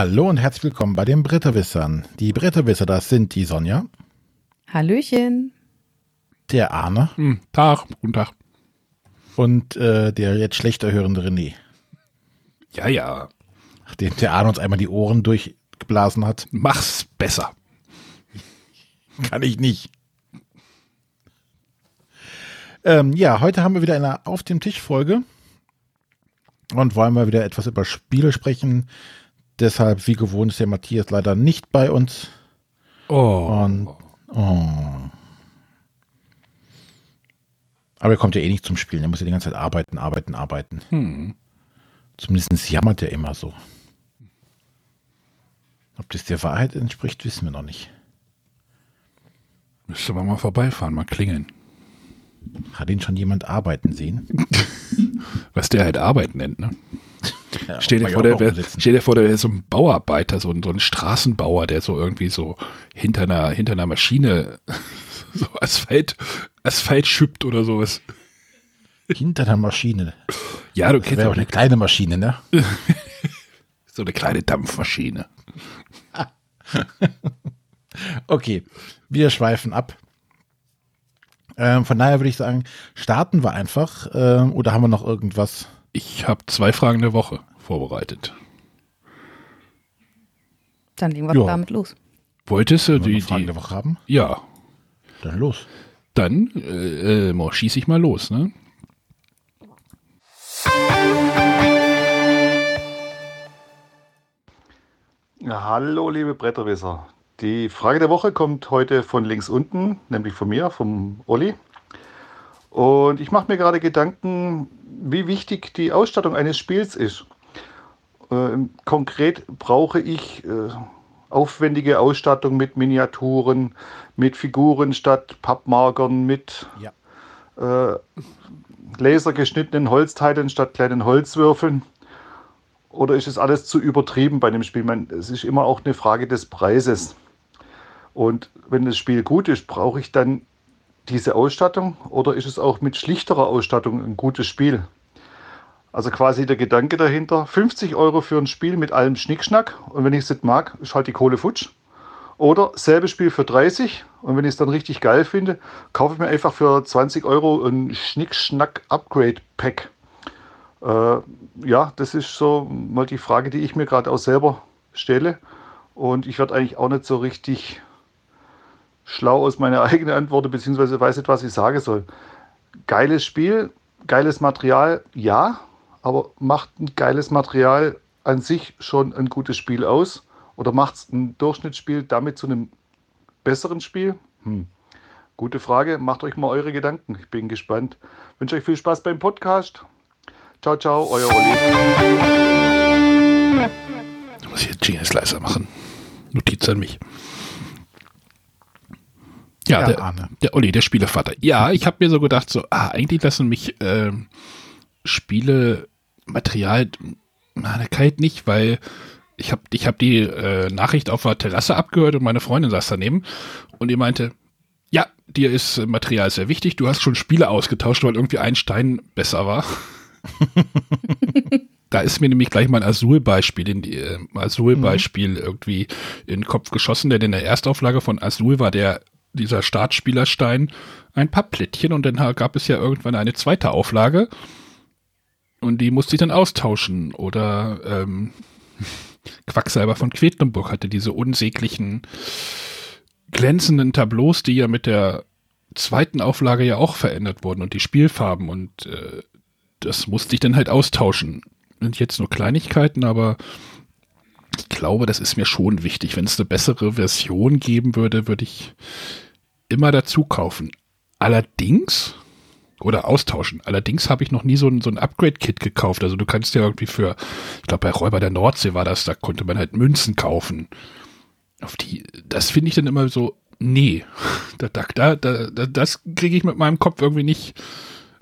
Hallo und herzlich willkommen bei den Bretterwissern. Die Bretterwisser, das sind die Sonja, Hallöchen. der Arne Hm, Tag, guten Tag. und äh, der jetzt schlechter hörende René. Ja, ja, Nachdem der Arne uns einmal die Ohren durchgeblasen hat, mach's besser. kann ich nicht. Ähm, ja, heute haben wir wieder eine Auf dem Tisch Folge und wollen mal wieder etwas über Spiele sprechen. Deshalb, wie gewohnt, ist der Matthias leider nicht bei uns. Oh, Und, oh. Aber er kommt ja eh nicht zum Spielen. Er muss ja die ganze Zeit arbeiten, arbeiten, arbeiten. hm. Zumindest jammert er immer so. Ob das der Wahrheit entspricht, wissen wir noch nicht. müsste man mal vorbeifahren, mal klingeln. Hat ihn schon jemand arbeiten sehen? Was der halt Arbeit nennt, ne? Ja, Stell dir, vor, der wär, stell dir vor, der wäre so ein Bauarbeiter, so ein, so ein Straßenbauer, der so irgendwie so hinter einer, hinter einer Maschine so Asphalt, Asphalt schüppt oder sowas. Hinter der Maschine. Ja, du Das kennst wäre auch auch eine kleine Maschine, ne? so eine kleine Dampfmaschine. Okay, wir schweifen ab. Ähm, von daher würde ich sagen, starten wir einfach. Ähm, oder haben wir noch irgendwas? Ich habe zwei Fragen der Woche vorbereitet. Dann legen wir Ja. damit los. Wolltest du die, Fragen die der Woche haben? ja, Dann los. dann äh, äh, schieße ich mal los, ne? Ja, hallo, liebe Bretterwisser. Die Frage der Woche kommt heute von links unten, nämlich von mir, vom Olli. Und ich mache mir gerade Gedanken, wie wichtig die Ausstattung eines Spiels ist. Ähm, konkret brauche ich äh, aufwendige Ausstattung mit Miniaturen, mit Figuren statt Pappmarkern, mit Ja. äh, lasergeschnittenen Holzteilen statt kleinen Holzwürfeln? Oder ist es alles zu übertrieben bei dem Spiel? Man, es ist immer auch eine Frage des Preises. Und wenn das Spiel gut ist, brauche ich dann diese Ausstattung oder ist es auch mit schlichterer Ausstattung ein gutes Spiel? Also quasi der Gedanke dahinter, 50 Euro für ein Spiel mit allem Schnickschnack und wenn ich es nicht mag, ist halt die Kohle futsch. Oder selbes Spiel für 30 und wenn ich es dann richtig geil finde, kaufe ich mir einfach für 20 Euro ein Schnickschnack-Upgrade-Pack. Äh, ja, das ist so mal die Frage, die ich mir gerade auch selber stelle. Und ich werde eigentlich auch nicht so richtig schlau aus meiner eigenen Antwort, beziehungsweise weiß nicht, was ich sagen soll. Geiles Spiel, geiles Material, ja, aber macht ein geiles Material an sich schon ein gutes Spiel aus? Oder macht es ein Durchschnittsspiel damit zu einem besseren Spiel? Hm. Gute Frage, macht euch mal eure Gedanken. Ich bin gespannt. wünsche euch viel Spaß beim Podcast. Ciao, ciao, euer Olli. Du musst hier Genius leiser machen. Notiz an mich. Ja, Ja, der, Arne. der Olli, der Spielevater. Ja, ich habe mir so gedacht, so, ah, eigentlich lassen mich ähm, Spielematerial na, kalt nicht, weil ich habe ich hab die äh, Nachricht auf der Terrasse abgehört und meine Freundin saß daneben und die meinte, ja, dir ist äh, Material sehr wichtig, du hast schon Spiele ausgetauscht, weil irgendwie ein Stein besser war. Da ist mir nämlich gleich mal ein Azul-Beispiel in die, äh, Azul-Beispiel irgendwie in den Kopf geschossen, denn in der Erstauflage von Azul war der, dieser Startspielerstein ein Pappplättchen und dann gab es ja irgendwann eine zweite Auflage und die musste ich dann austauschen oder, ähm, Quacksalber von Quedlinburg hatte diese unsäglichen glänzenden Tableaus, die ja mit der zweiten Auflage ja auch verändert wurden und die Spielfarben und äh, das musste ich dann halt austauschen. Sind jetzt nur Kleinigkeiten, aber ich glaube, das ist mir schon wichtig. Wenn es eine bessere Version geben würde, würde ich immer dazu kaufen. Allerdings, oder austauschen. Allerdings habe ich noch nie so ein, so ein Upgrade-Kit gekauft. Also du kannst ja irgendwie für, ich glaube bei Räuber der Nordsee war das, da konnte man halt Münzen kaufen. Auf die, das finde ich dann immer so, nee, da, da, da, da, das kriege ich mit meinem Kopf irgendwie nicht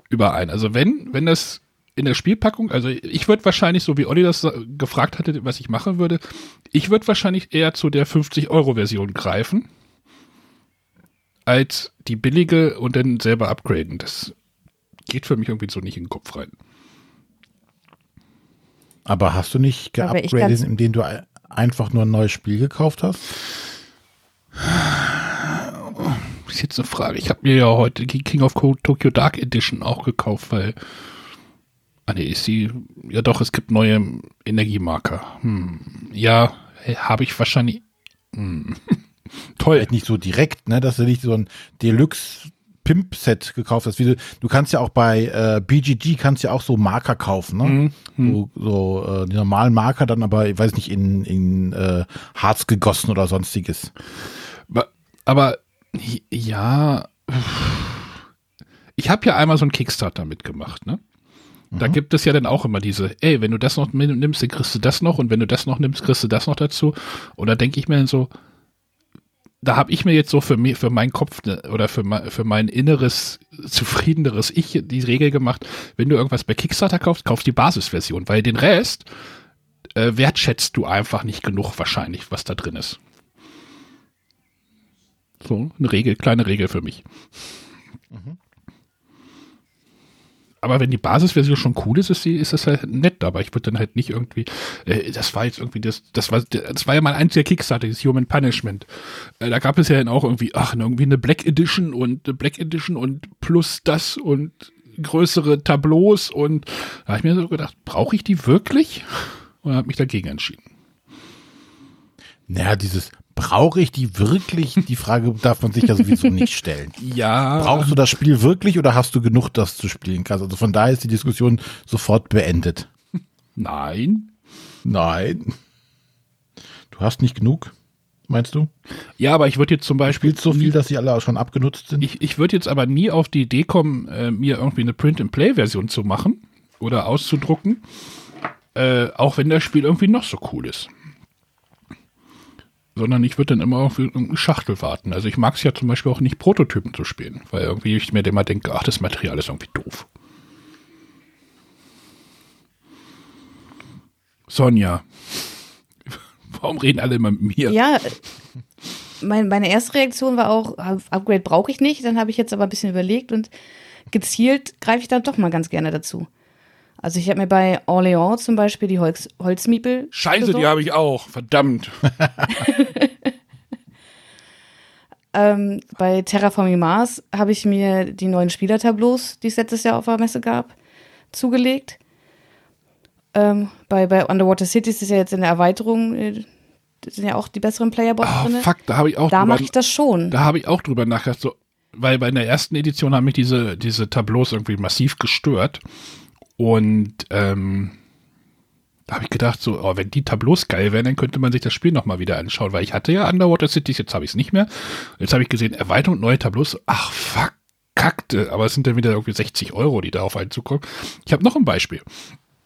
überein. Also wenn, wenn das in der Spielpackung, also ich würde wahrscheinlich, so wie Olli das gefragt hatte, was ich machen würde, ich würde wahrscheinlich eher zu der 50-Euro-Version greifen, als die billige und dann selber upgraden. Das geht für mich irgendwie so nicht in den Kopf rein. Aber hast du nicht geupgradet, indem du einfach nur ein neues Spiel gekauft hast? Ist jetzt eine Frage. Ich habe mir ja heute die King of Tokyo Dark Edition auch gekauft, weil. Ah, nee, ist sie. Ja, doch, es gibt neue Energiemarker. Hm, ja, habe ich wahrscheinlich. Hm. Toll. Vielleicht nicht so direkt, ne, dass du nicht so ein Deluxe Pimp-Set gekauft hast. Wie du, du kannst ja auch bei äh, BGG kannst ja auch so Marker kaufen, ne? Mhm. So, so äh, die normalen Marker dann aber, ich weiß nicht, in, in äh, Harz gegossen oder sonstiges. Aber, aber ja, ich habe ja einmal so einen Kickstarter mitgemacht, ne? Da mhm. gibt es ja dann auch immer diese, ey, wenn du das noch nimmst, dann kriegst du das noch und wenn du das noch nimmst, kriegst du das noch dazu. Und da denke ich mir dann so, da habe ich mir jetzt so für mich, für meinen Kopf ne, oder für mein, für mein inneres zufriedeneres Ich die Regel gemacht, wenn du irgendwas bei Kickstarter kaufst, kauf die Basisversion, weil den Rest äh, wertschätzt du einfach nicht genug wahrscheinlich, was da drin ist. So, eine Regel, kleine Regel für mich. Mhm. Aber wenn die Basisversion schon cool ist, ist, sie, ist das halt nett. Aber ich würde dann halt nicht irgendwie, äh, das war jetzt irgendwie das, das war, das war ja mein einziger Kickstarter, das Human Punishment. Äh, da gab es ja dann auch irgendwie, ach, irgendwie eine Black Edition und eine Black Edition und plus das und größere Tableaus und da habe ich mir so gedacht, brauche ich die wirklich? Und habe mich dagegen entschieden. Naja, dieses brauche ich die wirklich? Die Frage darf man sich ja sowieso nicht stellen. Ja. Brauchst du das Spiel wirklich oder hast du genug, das zu spielen kannst? Also von daher ist die Diskussion sofort beendet. Nein. Nein. Du hast nicht genug, meinst du? Ja, aber ich würde jetzt zum Beispiel. so viel, dass sie alle auch schon abgenutzt sind? Ich, ich würde jetzt aber nie auf die Idee kommen, äh, mir irgendwie eine Print-and-Play-Version zu machen oder auszudrucken. Äh, auch wenn das Spiel irgendwie noch so cool ist sondern ich würde dann immer auf irgendeine Schachtel warten. Also ich mag es ja zum Beispiel auch nicht, Prototypen zu spielen, weil irgendwie ich mir immer denke, ach, das Material ist irgendwie doof. Sonja, warum reden alle immer mit mir? Ja, mein, meine erste Reaktion war auch, Upgrade brauche ich nicht. Dann habe ich jetzt aber ein bisschen überlegt und gezielt greife ich dann doch mal ganz gerne dazu. Also ich habe mir bei Orléans zum Beispiel die Holz, Holzmiepel. Scheiße, besorgt. die habe ich auch. Verdammt. ähm, bei Terraforming Mars habe ich mir die neuen Spielertableaus, die es letztes Jahr auf der Messe gab, zugelegt. Ähm, bei, bei Underwater Cities ist ja jetzt in der Erweiterung, äh, sind ja auch die besseren Playerbots oh, drin. Fuck, da habe ich auch Da mache ich das schon. Da habe ich auch drüber nachgedacht. So, weil bei der ersten Edition haben mich diese, diese Tableaus irgendwie massiv gestört. Und ähm, da habe ich gedacht, so, oh, wenn die Tableaus geil wären, dann könnte man sich das Spiel nochmal wieder anschauen, weil ich hatte ja Underwater Cities, jetzt habe ich es nicht mehr. Jetzt habe ich gesehen, Erweiterung, neue Tableaus. Ach, fuck, kackte. Aber es sind dann wieder irgendwie 60 Euro, die da auf einen zukommen. Ich habe noch ein Beispiel.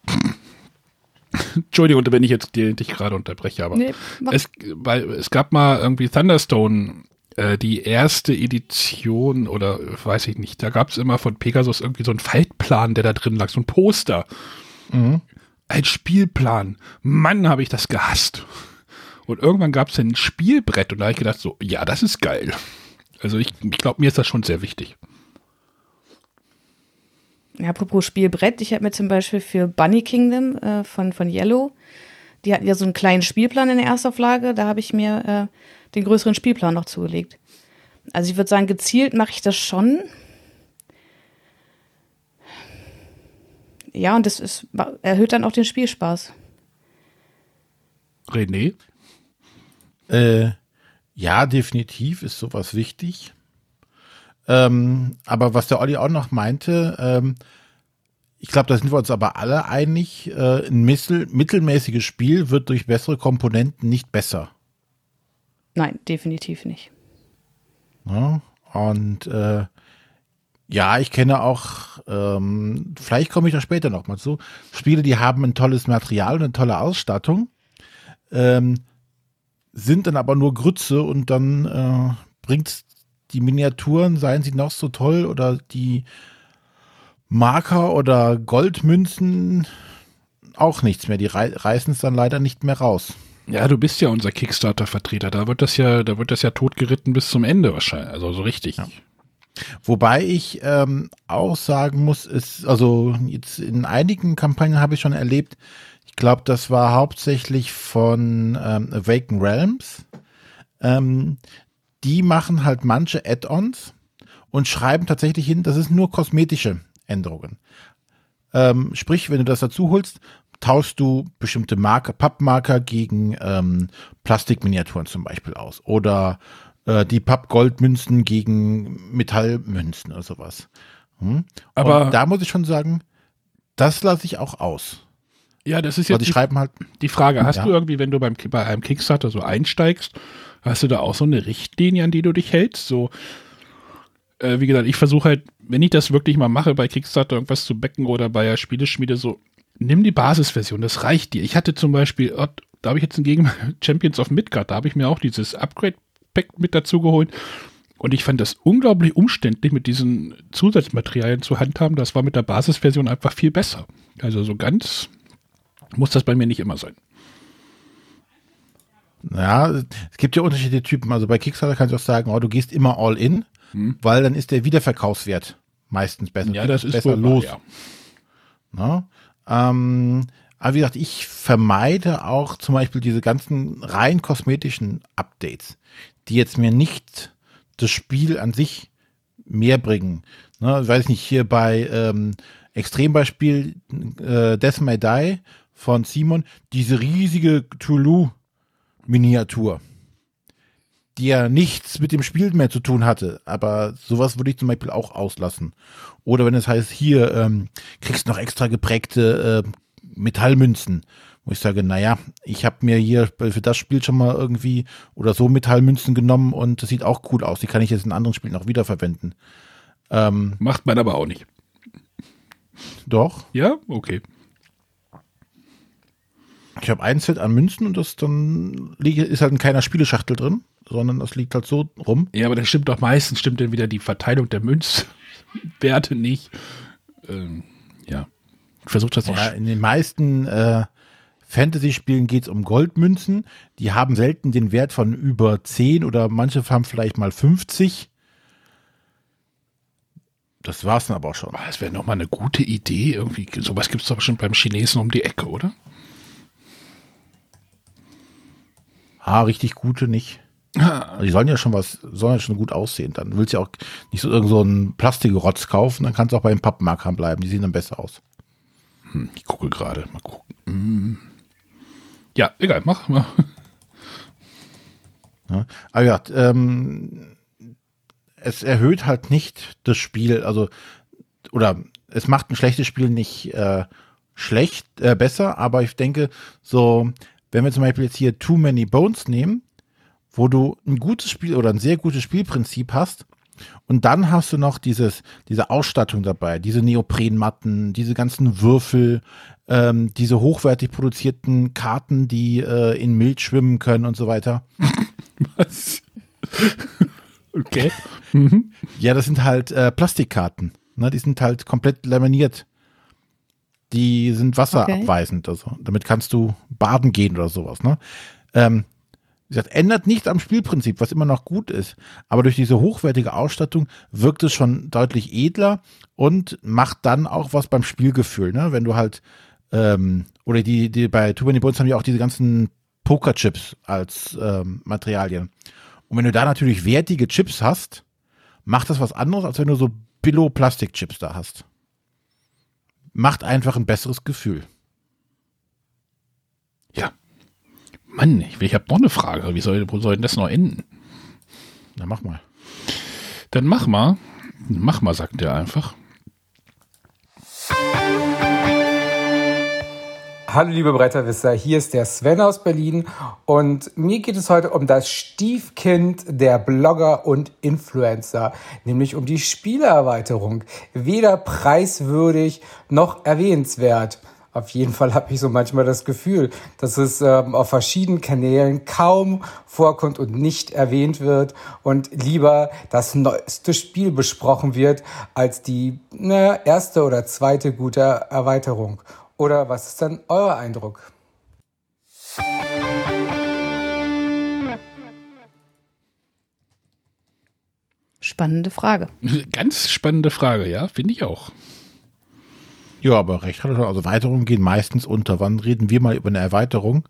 Entschuldigung, wenn ich jetzt dich gerade unterbreche, aber nee, es, weil, es gab mal irgendwie Thunderstone äh, die erste Edition oder weiß ich nicht, da gab es immer von Pegasus irgendwie so einen Faltplan, der da drin lag, so ein Poster. Mhm. Ein Spielplan. Mann, habe ich das gehasst. Und irgendwann gab es ein Spielbrett und da habe ich gedacht, so, ja, das ist geil. Also ich, ich glaube, mir ist das schon sehr wichtig. Ja, apropos Spielbrett, ich habe mir zum Beispiel für Bunny Kingdom äh, von, von Yellow, die hatten ja so einen kleinen Spielplan in der Erstauflage, da habe ich mir äh, den größeren Spielplan noch zugelegt. Also ich würde sagen, gezielt mache ich das schon. Ja, und das ist, erhöht dann auch den Spielspaß. René? Äh, ja, definitiv ist sowas wichtig. Ähm, aber was der Olli auch noch meinte, ähm, ich glaube, da sind wir uns aber alle einig, äh, ein mittel, mittelmäßiges Spiel wird durch bessere Komponenten nicht besser. Nein, definitiv nicht. Ja, und äh, ja, ich kenne auch, ähm, vielleicht komme ich da später nochmal zu, Spiele, die haben ein tolles Material und eine tolle Ausstattung, ähm, sind dann aber nur Grütze und dann äh, bringt die Miniaturen, seien sie noch so toll oder die Marker oder Goldmünzen auch nichts mehr. Die reißen es dann leider nicht mehr raus. Ja, du bist ja unser Kickstarter-Vertreter. Da wird das ja, da wird das ja totgeritten bis zum Ende wahrscheinlich. Also so richtig. Ja. Wobei ich ähm, auch sagen muss, ist, also jetzt in einigen Kampagnen habe ich schon erlebt, ich glaube, das war hauptsächlich von ähm, Awaken Realms. Ähm, die machen halt manche Add-ons und schreiben tatsächlich hin, das ist nur kosmetische Änderungen. Ähm, sprich, wenn du das dazu holst, tauschst du bestimmte Marker, Pappmarker gegen ähm, Plastikminiaturen zum Beispiel aus. Oder äh, die Pappgoldmünzen gegen Metallmünzen oder sowas. Hm? Aber Und da muss ich schon sagen, das lasse ich auch aus. Ja, das ist Weil jetzt die schreiben halt, die Frage. Hast Ja. du irgendwie, wenn du beim, bei einem Kickstarter so einsteigst, hast du da auch so eine Richtlinie, an die du dich hältst? So, äh, wie gesagt, ich versuche halt, wenn ich das wirklich mal mache, bei Kickstarter irgendwas zu backen oder bei der Spieleschmiede, so, nimm die Basisversion, das reicht dir. Ich hatte zum Beispiel, oh, da habe ich jetzt hingegen Champions of Midgard, da habe ich mir auch dieses Upgrade-Pack mit dazu geholt. Und ich fand das unglaublich umständlich, mit diesen Zusatzmaterialien zu handhaben. Das war mit der Basisversion einfach viel besser. Also so ganz muss das bei mir nicht immer sein. ja, es gibt ja unterschiedliche Typen. Also bei Kickstarter kannst du auch sagen, oh, du gehst immer all in, weil dann ist der Wiederverkaufswert meistens besser. Hm. Ja, das ist besser wohl wahr, los. ja. Ne? Ähm, aber wie gesagt, ich vermeide auch zum Beispiel diese ganzen rein kosmetischen Updates, die jetzt mir nicht das Spiel an sich mehr bringen. Ne, ich weiß nicht, hier bei ähm, Extrembeispiel äh, Death May Die von Simon, diese riesige Toulouse-Miniatur, die ja nichts mit dem Spiel mehr zu tun hatte, aber sowas würde ich zum Beispiel auch auslassen. Oder wenn es heißt, hier ähm, kriegst du noch extra geprägte äh, Metallmünzen, wo ich sage, naja, ich habe mir hier für das Spiel schon mal irgendwie oder so Metallmünzen genommen und das sieht auch cool aus. Die kann ich jetzt in anderen Spielen auch wiederverwenden. Ähm, Macht man aber auch nicht. doch, Ja, okay. ich habe ein Set an Münzen und das dann ist halt in keiner Spieleschachtel drin, sondern das liegt halt so rum. Ja, aber das stimmt doch meistens, stimmt dann wieder die Verteilung der Münzwerte nicht. Ähm, ja. Ich versuche das. Ja, in den meisten äh, Fantasy-Spielen geht es um Goldmünzen. Die haben selten den Wert von über 10 oder manche haben vielleicht mal 50. Das war's dann aber auch schon. Ah, Das wäre nochmal eine gute Idee. Irgendwie, sowas gibt es doch bestimmt beim Chinesen um die Ecke, oder? Ah, richtig gute nicht. Die sollen ja schon was, sollen ja schon gut aussehen. Dann willst du ja auch nicht so irgend so einen Plastikrotz kaufen, dann kannst du auch bei den Pappmarkern bleiben. Die sehen dann besser aus. Hm, ich gucke gerade. Mal gucken. Hm. Ja, egal, mach mal. Ja. Aber ja, ähm, es erhöht halt nicht das Spiel, also oder es macht ein schlechtes Spiel nicht äh, schlecht, äh, besser, aber ich denke, so, wenn wir zum Beispiel jetzt hier Too Many Bones nehmen, wo du ein gutes Spiel oder ein sehr gutes Spielprinzip hast, und dann hast du noch dieses, diese Ausstattung dabei, diese Neoprenmatten, diese ganzen Würfel, ähm, diese hochwertig produzierten Karten, die äh, in Milch schwimmen können und so weiter. Was? okay. Ja, das sind halt äh, Plastikkarten. Ne? Die sind halt komplett laminiert. Die sind wasserabweisend. Also, damit kannst du baden gehen oder sowas. Ne? Ähm, gesagt, ändert nichts am Spielprinzip, was immer noch gut ist. Aber durch diese hochwertige Ausstattung wirkt es schon deutlich edler und macht dann auch was beim Spielgefühl. Ne? Wenn du halt, ähm, oder die, die bei Too Many Bones haben ja auch diese ganzen Pokerchips als ähm, Materialien. Und wenn du da natürlich wertige Chips hast, macht das was anderes, als wenn du so Billo-Plastikchips da hast. Macht einfach ein besseres Gefühl. Ja. Mann, ich, ich habe noch eine Frage. Wie soll, wo soll denn das noch enden? Na, mach mal. Dann mach mal. Mach mal, sagt er einfach. Hallo liebe Bretterwisser, hier ist der Sven aus Berlin und mir geht es heute um das Stiefkind der Blogger und Influencer, nämlich um die Spielerweiterung. Weder preiswürdig noch erwähnenswert. Auf jeden Fall habe ich so manchmal das Gefühl, dass es ähm, auf verschiedenen Kanälen kaum vorkommt und nicht erwähnt wird und lieber das neueste Spiel besprochen wird als die na, erste oder zweite gute Erweiterung. Oder was ist dann euer Eindruck? Spannende Frage. Ganz spannende Frage, ja, finde ich auch. Ja, aber recht hat er schon. Also Erweiterungen gehen meistens unter. Wann reden wir mal über eine Erweiterung?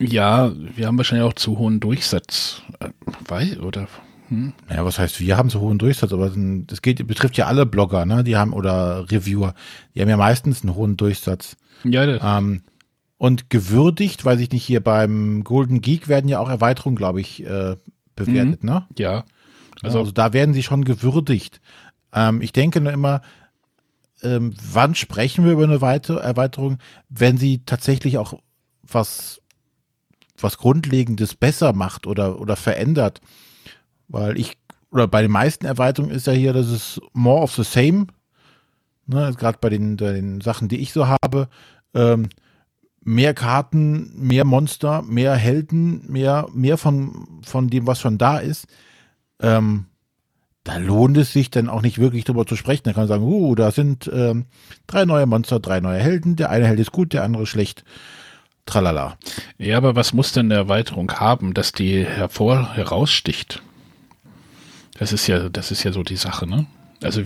Ja, wir haben wahrscheinlich auch zu hohen Durchsatz. Äh, Weiß, oder? Hm? Ja, was heißt, wir haben so hohen Durchsatz, aber das geht, betrifft ja alle Blogger, ne? Die haben, oder Reviewer, die haben ja meistens einen hohen Durchsatz. Ja, das, Ähm, und gewürdigt, weiß ich nicht, hier beim Golden Geek werden ja auch Erweiterungen, glaube ich, äh, bewertet, ne? ja. Also, Also, also da werden sie schon gewürdigt. Ähm, ich denke nur immer, ähm, wann sprechen wir über eine Weite Erweiterung, wenn sie tatsächlich auch was, was Grundlegendes besser macht oder, oder verändert. Weil ich, oder bei den meisten Erweiterungen ist ja hier, das ist more of the same. Ne, Gerade bei den, den Sachen, die ich so habe. Ähm, mehr Karten, mehr Monster, mehr Helden, mehr, mehr von, von dem, was schon da ist ähm, da lohnt es sich dann auch nicht wirklich drüber zu sprechen. Da kann man sagen, uh, da sind ähm, drei neue Monster, drei neue Helden. Der eine Held ist gut, der andere schlecht. Tralala. ja, aber was muss denn eine Erweiterung haben, dass die hervor heraussticht? Das ist ja, das ist ja so die Sache, ne? Also,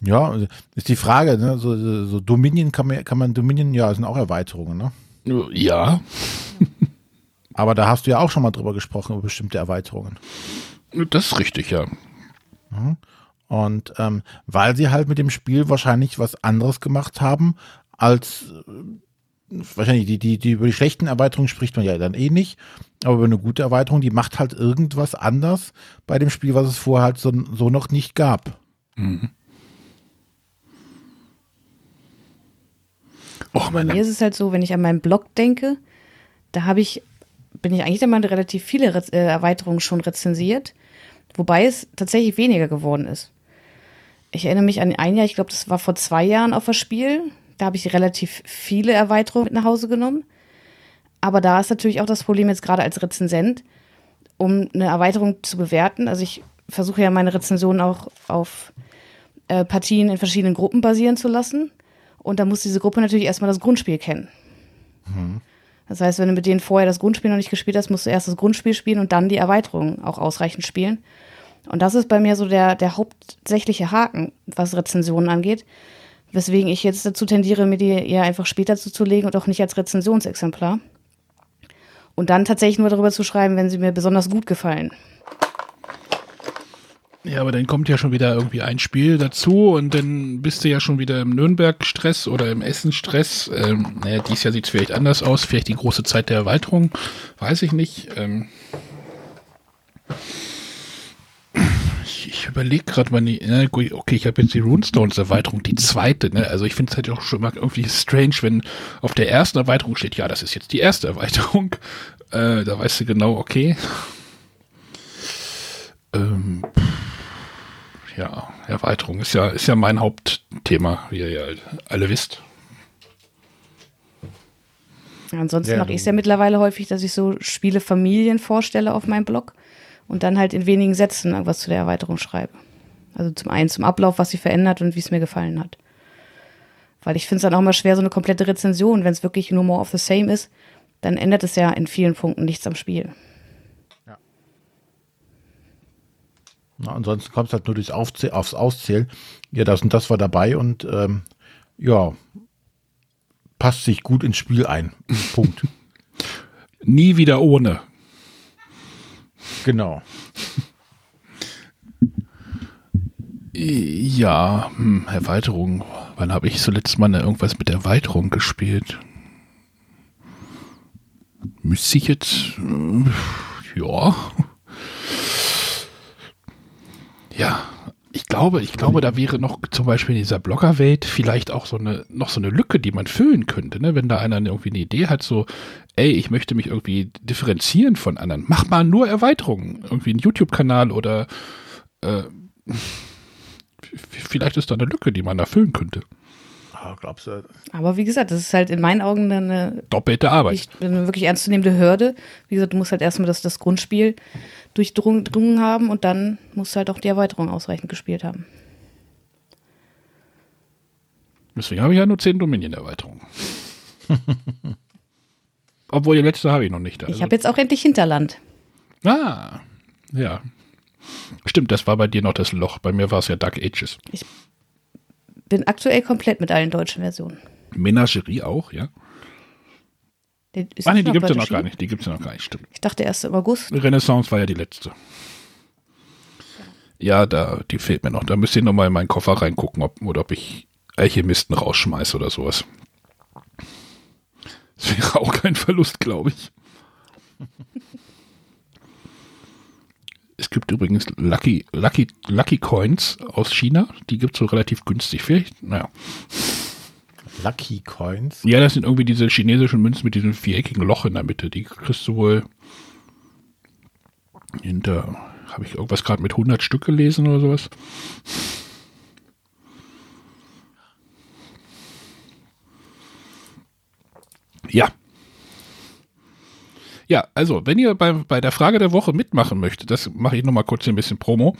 Ja, ist die Frage, ne? so, so so Dominion kann man, kann man Dominion, ja, sind auch Erweiterungen, ne? ja, Aber da hast du ja auch schon mal drüber gesprochen, über bestimmte Erweiterungen. das ist richtig, ja. Und ähm, weil sie halt mit dem Spiel wahrscheinlich was anderes gemacht haben, als äh, wahrscheinlich die, die, die über die schlechten Erweiterungen spricht man ja dann eh nicht, aber über eine gute Erweiterung, die macht halt irgendwas anders bei dem Spiel, was es vorher halt so, so noch nicht gab. Och, Bei mir ist es halt so, wenn ich an meinen Blog denke, da habe ich, bin ich eigentlich der Meinung, relativ viele Re äh, Erweiterungen schon rezensiert, wobei es tatsächlich weniger geworden ist. Ich erinnere mich an ein Jahr, ich glaube, das war vor zwei Jahren auf das Spiel. Da habe ich relativ viele Erweiterungen mit nach Hause genommen. Aber da ist natürlich auch das Problem jetzt gerade als Rezensent, um eine Erweiterung zu bewerten. Also ich versuche ja meine Rezensionen auch auf äh, Partien in verschiedenen Gruppen basieren zu lassen. Und da muss diese Gruppe natürlich erstmal das Grundspiel kennen. Das heißt, wenn du mit denen vorher das Grundspiel noch nicht gespielt hast, musst du erst das Grundspiel spielen und dann die Erweiterung auch ausreichend spielen. Und das ist bei mir so der, der hauptsächliche Haken, was Rezensionen angeht. Weswegen ich jetzt dazu tendiere, mir die eher einfach später zuzulegen und auch nicht als Rezensionsexemplar. Und dann tatsächlich nur darüber zu schreiben, wenn sie mir besonders gut gefallen. Ja, aber dann kommt ja schon wieder irgendwie ein Spiel dazu und dann bist du ja schon wieder im Nürnberg-Stress oder im Essen-Stress. Ähm, naja, dieses Jahr sieht es vielleicht anders aus, vielleicht die große Zeit der Erweiterung, weiß ich nicht. Ähm, ich ich überlege gerade, wann die, gut, okay, ich habe jetzt die Runestones-Erweiterung, die zweite, ne? Also ich finde es halt auch schon mal irgendwie strange, wenn auf der ersten Erweiterung steht, ja, das ist jetzt die erste Erweiterung. Äh, da weißt du genau, okay. Ähm, ja, Erweiterung ist ja, ist ja mein Hauptthema, wie ihr ja alle wisst. Ansonsten Ja, mache ich es ja mittlerweile häufig, dass ich so Spiele Familien vorstelle auf meinem Blog und dann halt in wenigen Sätzen irgendwas zu der Erweiterung schreibe. Also zum einen zum Ablauf, was sie verändert und wie es mir gefallen hat. Weil ich finde es dann auch mal schwer, so eine komplette Rezension, wenn es wirklich nur more of the same ist, dann ändert es ja in vielen Punkten nichts am Spiel. Na, ansonsten kommt es halt nur durchs Aufzäh aufs Auszählen. Ja, das und das war dabei und ähm, ja, passt sich gut ins Spiel ein. Punkt. Nie wieder ohne. genau. Ja, hm, Erweiterung. Wann habe ich zuletzt mal irgendwas mit Erweiterung gespielt? Müsste ich jetzt. äh, Ja. Ja. Ich glaube, ich glaube, da wäre noch zum Beispiel in dieser Bloggerwelt vielleicht auch so eine, noch so eine Lücke, die man füllen könnte, ne? Wenn da einer irgendwie eine Idee hat, so, ey, ich möchte mich irgendwie differenzieren von anderen. Mach mal nur Erweiterungen. Irgendwie einen YouTube-Kanal oder äh, vielleicht ist da eine Lücke, die man erfüllen könnte. Glaubst du? Aber wie gesagt, das ist halt in meinen Augen eine Doppelte Arbeit. eine wirklich ernstzunehmende Hürde. Wie gesagt, du musst halt erstmal das, das Grundspiel durchdrungen haben und dann musst du halt auch die Erweiterung ausreichend gespielt haben. Deswegen habe ich ja nur 10 Dominion-Erweiterungen. Obwohl, die letzte habe ich noch nicht. Ich Also. habe jetzt auch endlich Hinterland. ah, ja. Stimmt, das war bei dir noch das Loch. Bei mir war es ja Dark Ages. Bin aktuell komplett mit allen deutschen Versionen. Menagerie auch, ja? Ah, nee, nicht die gibt es ja noch gar nicht. Die gibt es ja noch gar nicht, stimmt. Ich dachte erst im August. Renaissance war ja die letzte. Ja, da, die fehlt mir noch. Da müsst ihr nochmal in meinen Koffer reingucken, ob, oder ob ich Alchemisten rausschmeiße oder sowas. Das wäre auch kein Verlust, glaube ich. Es gibt übrigens Lucky, Lucky, Lucky Coins aus China. Die gibt es so relativ günstig. Vielleicht, naja. Lucky Coins. Ja, das sind irgendwie diese chinesischen Münzen mit diesem viereckigen Loch in der Mitte. Die kriegst du wohl hinter, habe ich irgendwas gerade mit 100 Stück gelesen oder sowas? Ja. Ja, also, wenn ihr bei, bei der Frage der Woche mitmachen möchtet, das mache ich nochmal kurz ein bisschen Promo.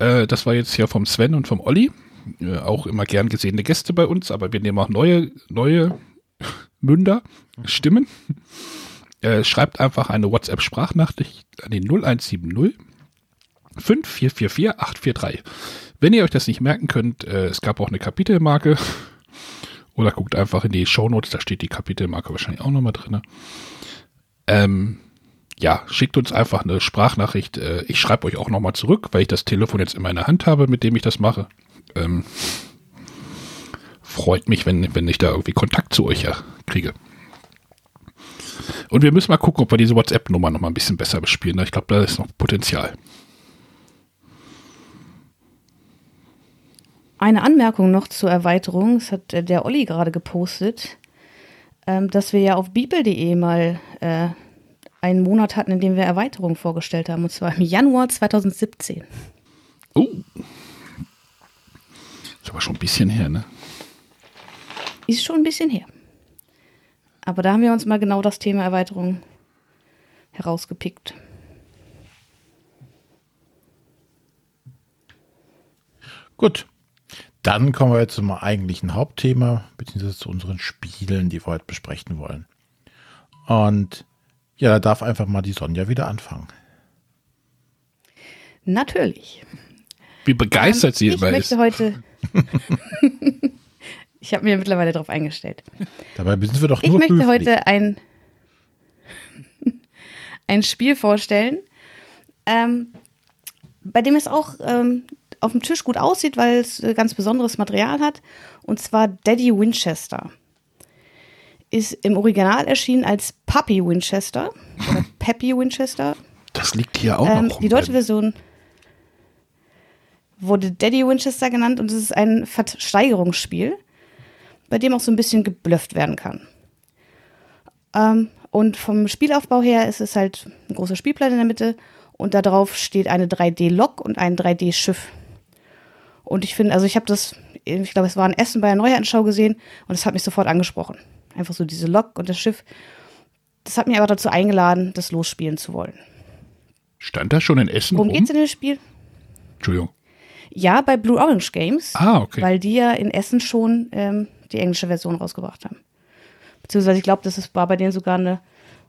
Äh, das war jetzt hier vom Sven und vom Olli. Äh, auch immer gern gesehene Gäste bei uns, aber wir nehmen auch neue, neue Münder, Stimmen. Äh, schreibt einfach eine WhatsApp-Sprachnachricht an den 0170 5444 843. Wenn ihr euch das nicht merken könnt, äh, es gab auch eine Kapitelmarke. Oder guckt einfach in die Shownotes, da steht die Kapitelmarke wahrscheinlich auch nochmal drin. Ähm, ja, schickt uns einfach eine Sprachnachricht. Äh, ich schreibe euch auch nochmal zurück, weil ich das Telefon jetzt in meiner Hand habe, mit dem ich das mache. Ähm, freut mich, wenn, wenn ich da irgendwie Kontakt zu euch ja, kriege. Und wir müssen mal gucken, ob wir diese WhatsApp-Nummer noch mal ein bisschen besser bespielen. Ich glaube, da ist noch Potenzial. Eine Anmerkung noch zur Erweiterung. Das hat äh, der Olli gerade gepostet, ähm, dass wir ja auf bibel.de mal äh, einen Monat hatten, in dem wir Erweiterungen vorgestellt haben. Und zwar im Januar 2017. Oh. Ist aber schon ein bisschen her, ne? Ist schon ein bisschen her. Aber da haben wir uns mal genau das Thema Erweiterung herausgepickt. Gut. Dann kommen wir jetzt zum eigentlichen Hauptthema, beziehungsweise zu unseren Spielen, die wir heute besprechen wollen. Und ja, da darf einfach mal die Sonja wieder anfangen. Natürlich. Wie begeistert sie ich immer möchte ist. heute. ich habe mir mittlerweile darauf eingestellt. Dabei sind wir doch Ich nur möchte höflich. heute ein, ein Spiel vorstellen, ähm, bei dem es auch ähm, auf dem Tisch gut aussieht, weil es äh, ganz besonderes Material hat. Und zwar Daddy Winchester. Ist im Original erschienen als Puppy Winchester oder Peppy Winchester. Das liegt hier auch Ähm, noch rum. die deutsche Version wurde Daddy Winchester genannt und es ist ein Versteigerungsspiel, bei dem auch so ein bisschen geblufft werden kann. Ähm, und vom Spielaufbau her ist es halt ein großer Spielplan in der Mitte und da drauf steht eine 3D-Lok und ein 3D-Schiff. Und ich finde, also ich habe das, ich glaube, es war ein Essen bei einer Neuheitenschau gesehen und es hat mich sofort angesprochen. Einfach so diese Lok und das Schiff. Das hat mich aber dazu eingeladen, das losspielen zu wollen. Stand da schon in Essen Worum rum? geht's in dem Spiel? Entschuldigung. Ja, bei Blue Orange Games. Ah, okay. Weil die ja in Essen schon ähm, die englische Version rausgebracht haben. Beziehungsweise ich glaube, das ist, war bei denen sogar eine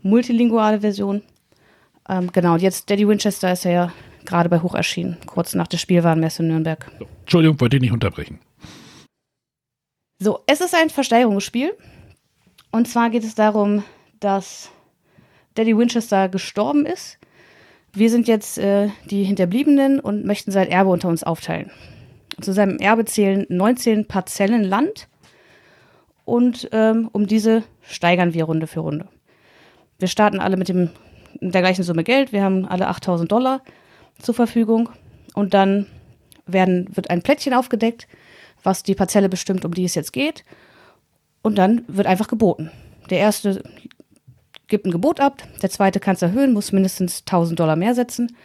multilinguale Version. Ähm, genau, und jetzt Daddy Winchester ist ja gerade bei Hoch erschienen, kurz nach der Spielwarenmesse in Nürnberg. So. Entschuldigung, wollte ich nicht unterbrechen. So, es ist ein Versteigerungsspiel. Und zwar geht es darum, dass Daddy Winchester gestorben ist. Wir sind jetzt äh, die Hinterbliebenen und möchten sein Erbe unter uns aufteilen. Zu seinem Erbe zählen 19 Parzellen Land. Und ähm, um diese steigern wir Runde für Runde. Wir starten alle mit, dem, mit der gleichen Summe Geld. Wir haben alle 8000 Dollar zur Verfügung. Und dann werden, wird ein Plättchen aufgedeckt, was die Parzelle bestimmt, um die es jetzt geht. Und dann wird einfach geboten. Der erste gibt ein Gebot ab, der zweite kann es erhöhen, muss mindestens 1000 Dollar mehr setzen.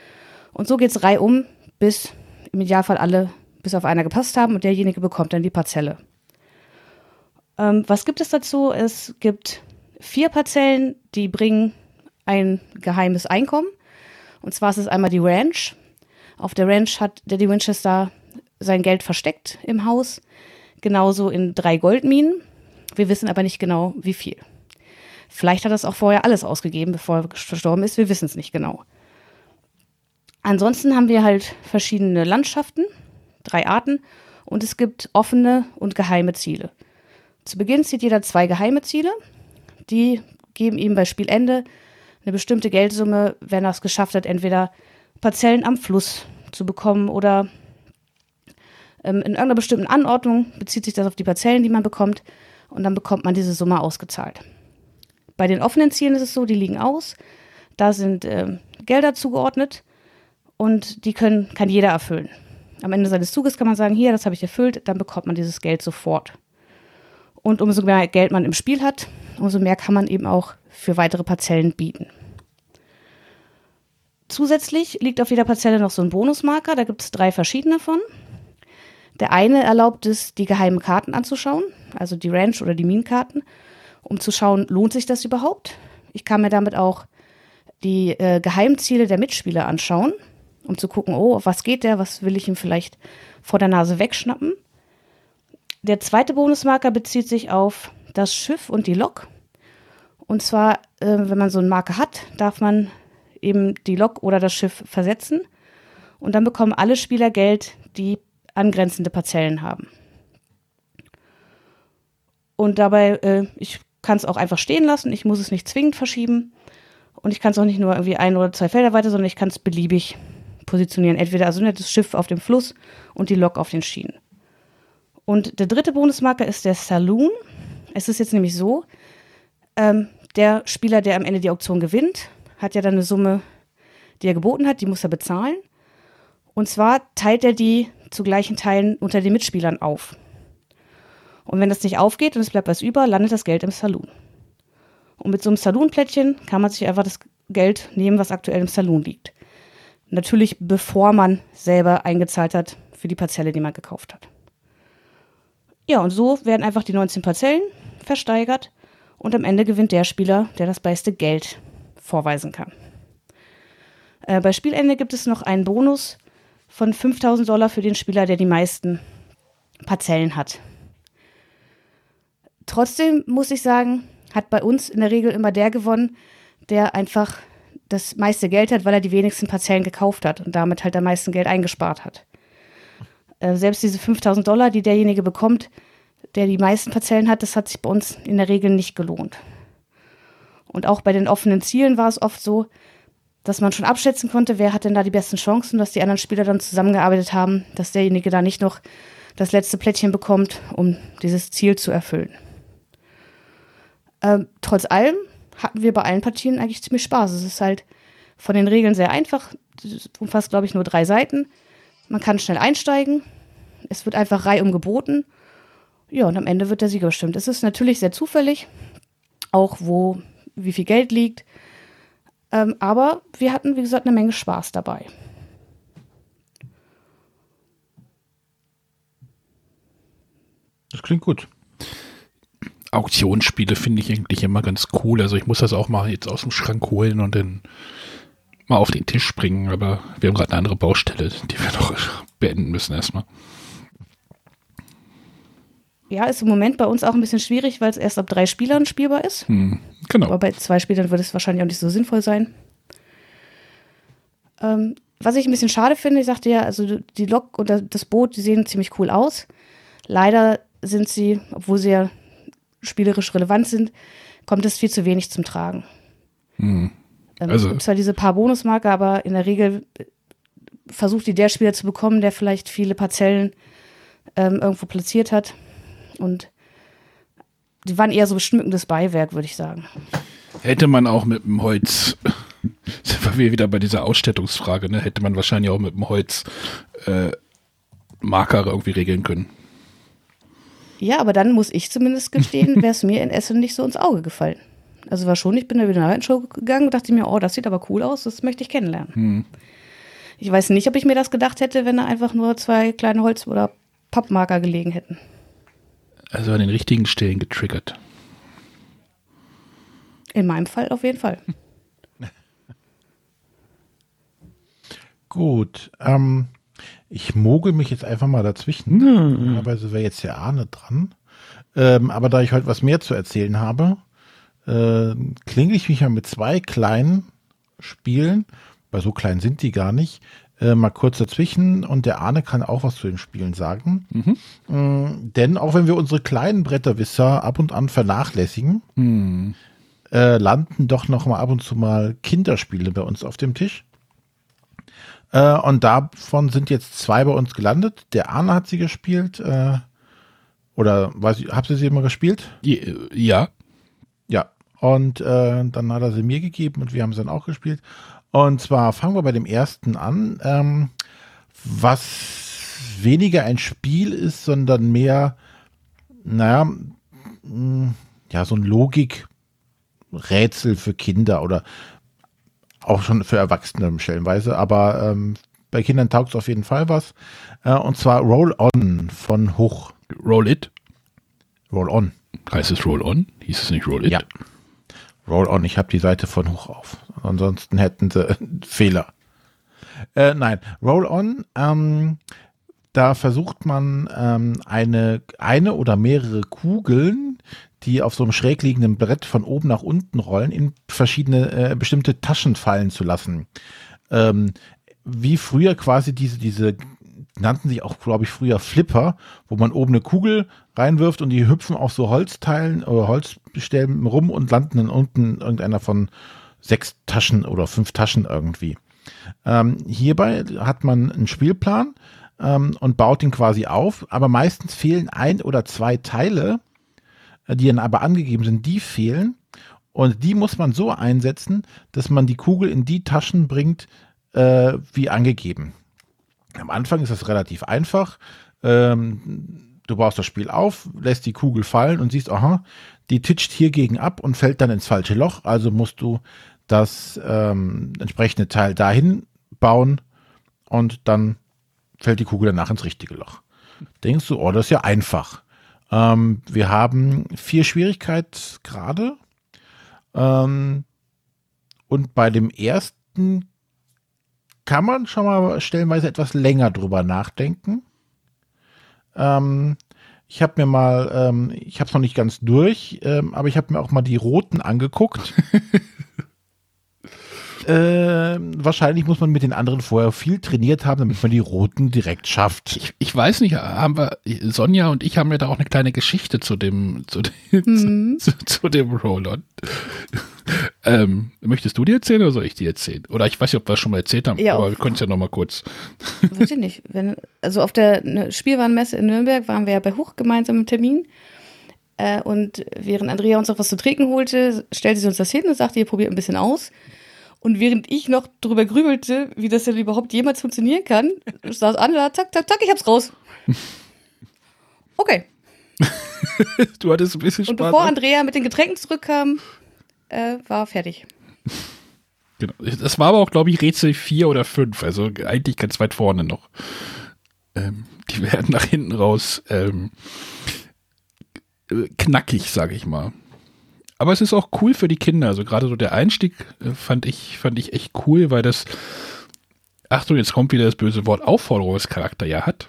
Und so geht es reihum, bis im Idealfall alle bis auf einer gepasst haben und derjenige bekommt dann die Parzelle. Ähm, was gibt es dazu? Es gibt vier Parzellen, die bringen ein geheimes Einkommen. Und zwar ist es einmal die Ranch. Auf der Ranch hat Daddy Winchester sein Geld versteckt im Haus. Genauso in drei Goldminen. Wir wissen aber nicht genau, wie viel. Vielleicht hat er es auch vorher alles ausgegeben, bevor er verstorben ist. Wir wissen es nicht genau. Ansonsten haben wir halt verschiedene Landschaften, drei Arten, und es gibt offene und geheime Ziele. Zu Beginn zieht jeder zwei geheime Ziele, die geben ihm bei Spielende eine bestimmte Geldsumme, wenn er es geschafft hat, entweder Parzellen am Fluss zu bekommen oder ähm, in irgendeiner bestimmten Anordnung bezieht sich das auf die Parzellen, die man bekommt, und dann bekommt man diese Summe ausgezahlt. Bei den offenen Zielen ist es so, die liegen aus, da sind äh, Gelder zugeordnet und die können, kann jeder erfüllen. Am Ende seines Zuges kann man sagen, hier, das habe ich erfüllt, dann bekommt man dieses Geld sofort. Und umso mehr Geld man im Spiel hat, umso mehr kann man eben auch für weitere Parzellen bieten. Zusätzlich liegt auf jeder Parzelle noch so ein Bonusmarker, da gibt es drei verschiedene von. Der eine erlaubt es, die geheimen Karten anzuschauen, also die Ranch- oder die Minenkarten, um zu schauen, lohnt sich das überhaupt. Ich kann mir damit auch die äh, Geheimziele der Mitspieler anschauen, um zu gucken, oh, auf was geht der, was will ich ihm vielleicht vor der Nase wegschnappen. Der zweite Bonusmarker bezieht sich auf das Schiff und die Lok. Und zwar, äh, wenn man so einen Marker hat, darf man eben die Lok oder das Schiff versetzen. Und dann bekommen alle Spieler Geld, die angrenzende Parzellen haben. Und dabei, äh, ich kann es auch einfach stehen lassen, ich muss es nicht zwingend verschieben. Und ich kann es auch nicht nur irgendwie ein oder zwei Felder weiter, sondern ich kann es beliebig positionieren. Entweder also das Schiff auf dem Fluss und die Lok auf den Schienen. Und der dritte Bonusmarker ist der Saloon. Es ist jetzt nämlich so, ähm, der Spieler, der am Ende die Auktion gewinnt, hat ja dann eine Summe, die er geboten hat, die muss er bezahlen. Und zwar teilt er die zu gleichen Teilen unter den Mitspielern auf. Und wenn das nicht aufgeht und es bleibt was über, landet das Geld im Saloon. Und mit so einem Saloon-Plättchen kann man sich einfach das Geld nehmen, was aktuell im Saloon liegt. Natürlich bevor man selber eingezahlt hat für die Parzelle, die man gekauft hat. Ja, und so werden einfach die 19 Parzellen versteigert und am Ende gewinnt der Spieler, der das meiste Geld vorweisen kann. Äh, bei Spielende gibt es noch einen Bonus von 5000 Dollar für den Spieler, der die meisten Parzellen hat. Trotzdem muss ich sagen, hat bei uns in der Regel immer der gewonnen, der einfach das meiste Geld hat, weil er die wenigsten Parzellen gekauft hat und damit halt am meisten Geld eingespart hat. Äh, selbst diese 5000 Dollar, die derjenige bekommt, der die meisten Parzellen hat, das hat sich bei uns in der Regel nicht gelohnt. Und auch bei den offenen Zielen war es oft so, dass man schon abschätzen konnte, wer hat denn da die besten Chancen, dass die anderen Spieler dann zusammengearbeitet haben, dass derjenige da nicht noch das letzte Plättchen bekommt, um dieses Ziel zu erfüllen. Ähm, trotz allem hatten wir bei allen Partien eigentlich ziemlich Spaß. Es ist halt von den Regeln sehr einfach, es umfasst, glaube ich, nur drei Seiten. Man kann schnell einsteigen, es wird einfach reihum geboten. Ja, und am Ende wird der Sieger bestimmt. Es ist natürlich sehr zufällig, auch wo wie viel Geld liegt. Ähm, aber wir hatten, wie gesagt, eine Menge Spaß dabei. Das klingt gut. Auktionsspiele finde ich eigentlich immer ganz cool. Also ich muss das auch mal jetzt aus dem Schrank holen und dann mal auf den Tisch bringen. Aber wir haben gerade eine andere Baustelle, die wir noch beenden müssen erstmal. Ja, ist im Moment bei uns auch ein bisschen schwierig, weil es erst ab drei Spielern spielbar ist. Hm, genau. Aber bei zwei Spielern wird es wahrscheinlich auch nicht so sinnvoll sein. Ähm, was ich ein bisschen schade finde, ich sagte ja, also die Lok und das Boot, die sehen ziemlich cool aus. Leider sind sie, obwohl sie ja spielerisch relevant sind, kommt es viel zu wenig zum Tragen. Hm. Also. Es gibt zwar diese paar Bonusmarker, aber in der Regel versucht die der Spieler zu bekommen, der vielleicht viele Parzellen ähm, irgendwo platziert hat. Und die waren eher so schmückendes Beiwerk, würde ich sagen. Hätte man auch mit dem Holz, sind wir wieder bei dieser Ausstattungsfrage, ne? hätte man wahrscheinlich auch mit dem Holz äh, Marker irgendwie regeln können. Ja, aber dann muss ich zumindest gestehen, wäre es mir in Essen nicht so ins Auge gefallen. Also war schon, ich bin da wieder der Show gegangen und dachte mir, oh, das sieht aber cool aus, das möchte ich kennenlernen. Hm. Ich weiß nicht, ob ich mir das gedacht hätte, wenn da einfach nur zwei kleine Holz- oder Pappmarker gelegen hätten. Also an den richtigen Stellen getriggert. In meinem Fall auf jeden Fall. Gut. Ähm, ich mogel mich jetzt einfach mal dazwischen. Normalerweise wäre jetzt der Arne dran. Ähm, aber da ich heute was mehr zu erzählen habe, äh, klinge ich mich mal mit zwei kleinen Spielen, weil so klein sind die gar nicht. Äh, mal kurz dazwischen und der Arne kann auch was zu den Spielen sagen. Mhm. Mm, denn auch wenn wir unsere kleinen Bretterwisser ab und an vernachlässigen, mhm. äh, landen doch noch mal ab und zu mal Kinderspiele bei uns auf dem Tisch. Äh, und davon sind jetzt zwei bei uns gelandet. Der Arne hat sie gespielt. Äh, oder weiß ich, habt ihr sie immer gespielt? Ja. Ja. Und äh, dann hat er sie mir gegeben und wir haben sie dann auch gespielt. Und zwar fangen wir bei dem ersten an, ähm, was weniger ein Spiel ist, sondern mehr, naja, mh, mm, ja, so ein Logik-Rätsel für Kinder oder auch schon für Erwachsene stellenweise, aber ähm, bei Kindern taugt es auf jeden Fall was. Äh, und zwar Roll On von Hoch. Roll It? Roll On. Heißt es Roll On? Hieß es nicht Roll It? Ja. Roll On, ich habe die Seite von Hoch auf. Ansonsten hätten sie Fehler. Äh, nein, Roll On, ähm, da versucht man ähm, eine, eine oder mehrere Kugeln, die auf so einem schräg liegenden Brett von oben nach unten rollen, in verschiedene äh, bestimmte Taschen fallen zu lassen. Ähm, wie früher quasi diese, diese nannten sich auch, glaube ich, früher Flipper, wo man oben eine Kugel reinwirft und die hüpfen auf so Holzteilen oder Holzstäben rum und landen dann unten irgendeiner von sechs Taschen oder fünf Taschen irgendwie. Ähm, hierbei hat man einen Spielplan ähm, und baut ihn quasi auf, aber meistens fehlen ein oder zwei Teile, äh, die dann aber angegeben sind, die fehlen. Und die muss man so einsetzen, dass man die Kugel in die Taschen bringt, äh, wie angegeben. Am Anfang ist das relativ einfach. Ähm, du baust das Spiel auf, lässt die Kugel fallen und siehst, aha, die titscht hier gegen ab und fällt dann ins falsche Loch. Also musst du das ähm, entsprechende Teil dahin bauen und dann fällt die Kugel danach ins richtige Loch. Denkst du, oh, das ist ja einfach. Ähm, wir haben vier Schwierigkeitsgrade. Ähm, und bei dem ersten kann man schon mal stellenweise etwas länger drüber nachdenken. Ähm, ich habe mir mal, ähm, ich habe es noch nicht ganz durch, ähm, aber ich habe mir auch mal die roten angeguckt. Äh, wahrscheinlich muss man mit den anderen vorher viel trainiert haben, damit man die roten direkt schafft. Ich, ich weiß nicht, haben wir, Sonja und ich haben ja da auch eine kleine Geschichte zu dem, zu dem, mhm. zu, zu, dem Roll-On. ähm, möchtest du dir erzählen oder soll ich dir erzählen? Oder ich weiß nicht, ob wir das schon mal erzählt haben, ja, aber wir können es ja noch mal kurz. Weiß ich nicht. Wenn, also auf der ne, Spielwarenmesse in Nürnberg waren wir ja bei Hoch gemeinsam im Termin. Äh, und während Andrea uns auch was zu trinken holte, stellte sie uns das hin und sagte, ihr probiert ein bisschen aus. Und während ich noch drüber grübelte, wie das denn überhaupt jemals funktionieren kann, saß Anna, zack, zack, zack, ich hab's raus. Okay. du hattest ein bisschen Spaß. Und bevor ne? Andrea mit den Getränken zurückkam, äh, war fertig. Genau. Das war aber auch, glaube ich, Rätsel 4 oder 5. Also eigentlich ganz weit vorne noch. Ähm, die werden nach hinten raus ähm, knackig, sage ich mal. Aber es ist auch cool für die Kinder. Also gerade so der Einstieg äh, fand ich, fand ich echt cool, weil das, Achtung, jetzt kommt wieder das böse Wort Aufforderungscharakter ja hat.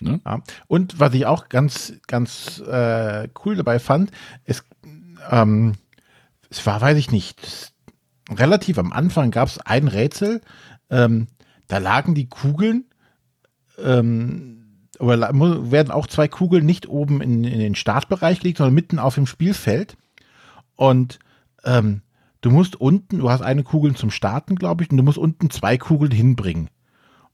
Ne? Ja. Und was ich auch ganz, ganz äh, cool dabei fand, ist, ähm, es war, weiß ich nicht, relativ am Anfang gab es ein Rätsel, ähm, da lagen die Kugeln ähm, oder werden auch zwei Kugeln nicht oben in, in den Startbereich gelegt, sondern mitten auf dem Spielfeld. Und ähm, du musst unten, du hast eine Kugel zum Starten, glaube ich, und du musst unten zwei Kugeln hinbringen.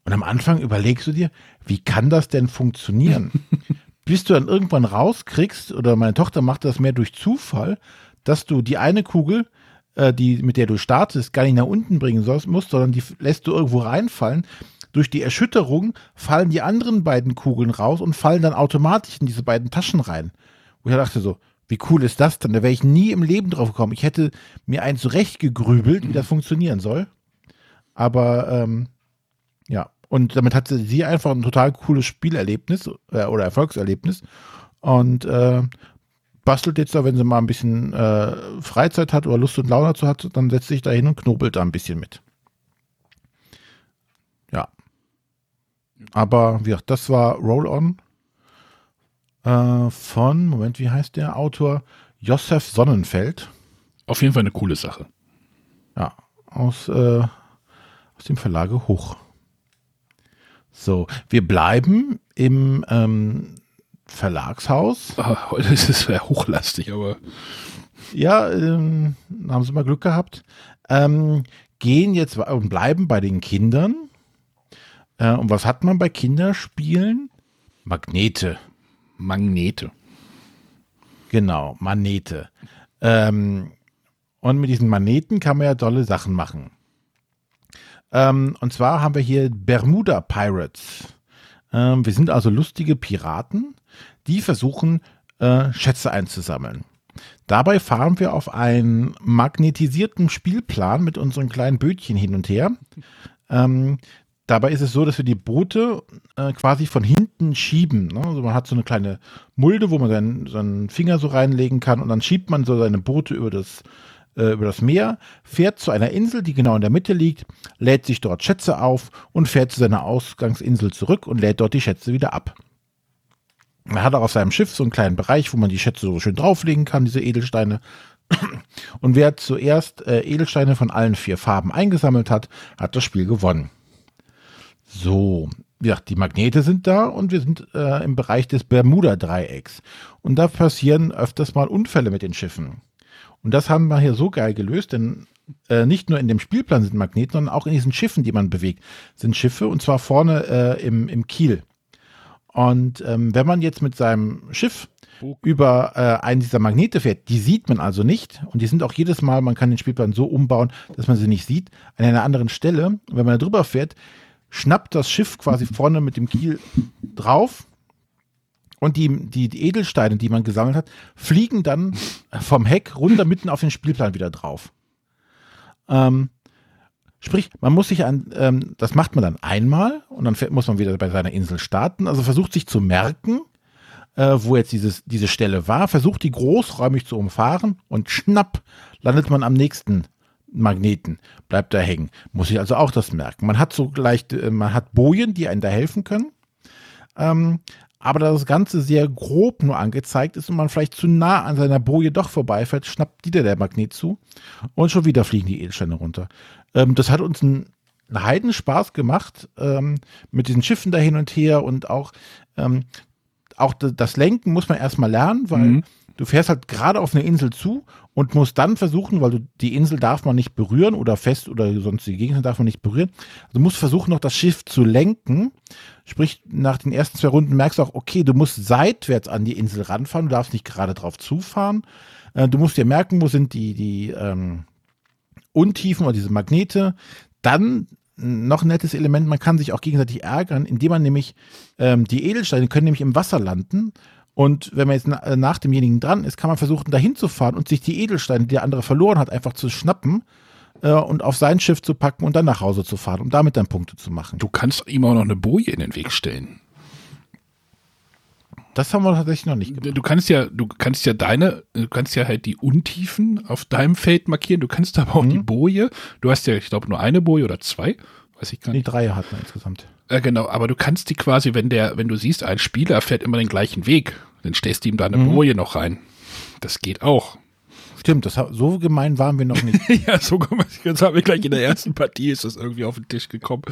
Und am Anfang überlegst du dir, wie kann das denn funktionieren? Bis du dann irgendwann rauskriegst, oder meine Tochter macht das mehr durch Zufall, dass du die eine Kugel, äh, die, mit der du startest, gar nicht nach unten bringen sollst, musst, sondern die lässt du irgendwo reinfallen durch die Erschütterung fallen die anderen beiden Kugeln raus und fallen dann automatisch in diese beiden Taschen rein. Wo ich dachte so, wie cool ist das denn? Da wäre ich nie im Leben drauf gekommen. Ich hätte mir eins zurechtgegrübelt, wie das funktionieren soll. Aber ähm, ja, und damit hatte sie einfach ein total cooles Spielerlebnis äh, oder Erfolgserlebnis. Und äh, bastelt jetzt da, wenn sie mal ein bisschen äh, Freizeit hat oder Lust und Laune dazu hat, dann setzt sich da hin und knobelt da ein bisschen mit. Aber wie gesagt, das war Roll On äh, von, Moment, wie heißt der Autor? Josef Sonnenfeld. Auf jeden Fall eine coole Sache. Ja, aus, äh, aus dem Verlage Hoch. So, wir bleiben im ähm, Verlagshaus. Ah, heute ist es sehr hochlastig, aber Ja, ähm, haben sie mal Glück gehabt. Ähm, gehen jetzt und bleiben bei den Kindern. Äh, und was hat man bei Kinderspielen? Magnete. Magnete. Genau, Magnete. Ähm, und mit diesen Magneten kann man ja tolle Sachen machen. Ähm, und zwar haben wir hier Bermuda Pirates. Ähm, wir sind also lustige Piraten, die versuchen, äh, Schätze einzusammeln. Dabei fahren wir auf einen magnetisierten Spielplan mit unseren kleinen Bötchen hin und her. Ähm, dabei ist es so, dass wir die Boote äh, quasi von hinten schieben. Ne? Also man hat so eine kleine Mulde, wo man seinen, seinen Finger so reinlegen kann und dann schiebt man so seine Boote über das, äh, über das Meer, fährt zu einer Insel, die genau in der Mitte liegt, lädt sich dort Schätze auf und fährt zu seiner Ausgangsinsel zurück und lädt dort die Schätze wieder ab. Er hat auch auf seinem Schiff so einen kleinen Bereich, wo man die Schätze so schön drauflegen kann, diese Edelsteine. Und wer zuerst äh, Edelsteine von allen vier Farben eingesammelt hat, hat das Spiel gewonnen. So, ja, die Magnete sind da und wir sind äh, im Bereich des Bermuda-Dreiecks. Und da passieren öfters mal Unfälle mit den Schiffen. Und das haben wir hier so geil gelöst, denn äh, nicht nur in dem Spielplan sind Magneten, sondern auch in diesen Schiffen, die man bewegt, sind Schiffe und zwar vorne äh, im, im Kiel. Und ähm, wenn man jetzt mit seinem Schiff über äh, einen dieser Magnete fährt, die sieht man also nicht und die sind auch jedes Mal, man kann den Spielplan so umbauen, dass man sie nicht sieht, an einer anderen Stelle. Und wenn man da drüber fährt, schnappt das Schiff quasi vorne mit dem Kiel drauf und die, die, die Edelsteine, die man gesammelt hat, fliegen dann vom Heck runter mitten auf den Spielplan wieder drauf. Ähm, sprich, man muss sich an, ähm, das macht man dann einmal und dann muss man wieder bei seiner Insel starten. Also versucht sich zu merken, äh, wo jetzt dieses, diese Stelle war, versucht die großräumig zu umfahren und schnapp landet man am nächsten Magneten, bleibt da hängen. Muss sich also auch das merken. Man hat so gleich, äh, man hat Bojen, die einen da helfen können. Ähm, aber da das Ganze sehr grob nur angezeigt ist und man vielleicht zu nah an seiner Boje doch vorbeifährt, schnappt wieder der Magnet zu und schon wieder fliegen die Edelsteine runter. Ähm, das hat uns einen, Heidenspaß gemacht ähm, mit diesen Schiffen da hin und her und auch, ähm, auch das Lenken muss man erstmal lernen, weil Mhm. Du fährst halt gerade auf eine Insel zu und musst dann versuchen, weil du die Insel darf man nicht berühren oder fest oder sonstige Gegenstände darf man nicht berühren. Also du musst versuchen, noch das Schiff zu lenken. Sprich, nach den ersten zwei Runden merkst du auch, okay, du musst seitwärts an die Insel ranfahren, du darfst nicht gerade drauf zufahren. Äh, du musst dir merken, wo sind die, die ähm, Untiefen oder diese Magnete. Dann noch ein nettes Element, man kann sich auch gegenseitig ärgern, indem man nämlich ähm, die Edelsteine können nämlich im Wasser landen. Und wenn man jetzt äh, nach demjenigen dran ist, kann man versuchen, dahin zu fahren und sich die Edelsteine, die der andere verloren hat, einfach zu schnappen äh, und auf sein Schiff zu packen und dann nach Hause zu fahren, um damit dann Punkte zu machen. Du kannst ihm auch noch eine Boje in den Weg stellen. Das haben wir tatsächlich noch nicht gemacht. Du kannst ja, du kannst ja deine, du kannst ja halt die Untiefen auf deinem Feld markieren. Du kannst aber auch Mhm. die Boje. Du hast ja, ich glaube, nur eine Boje oder zwei. Weiß ich gar Die nicht. drei hatten wir insgesamt. Äh, genau, aber du kannst die quasi, wenn der, wenn du siehst, ein Spieler fährt immer den gleichen Weg, dann stellst du ihm da eine Mhm. Boje noch rein. Das geht auch. Stimmt, das, so gemein waren wir noch nicht. ja, so man jetzt haben wir gleich in der ersten Partie ist das irgendwie auf den Tisch gekommen.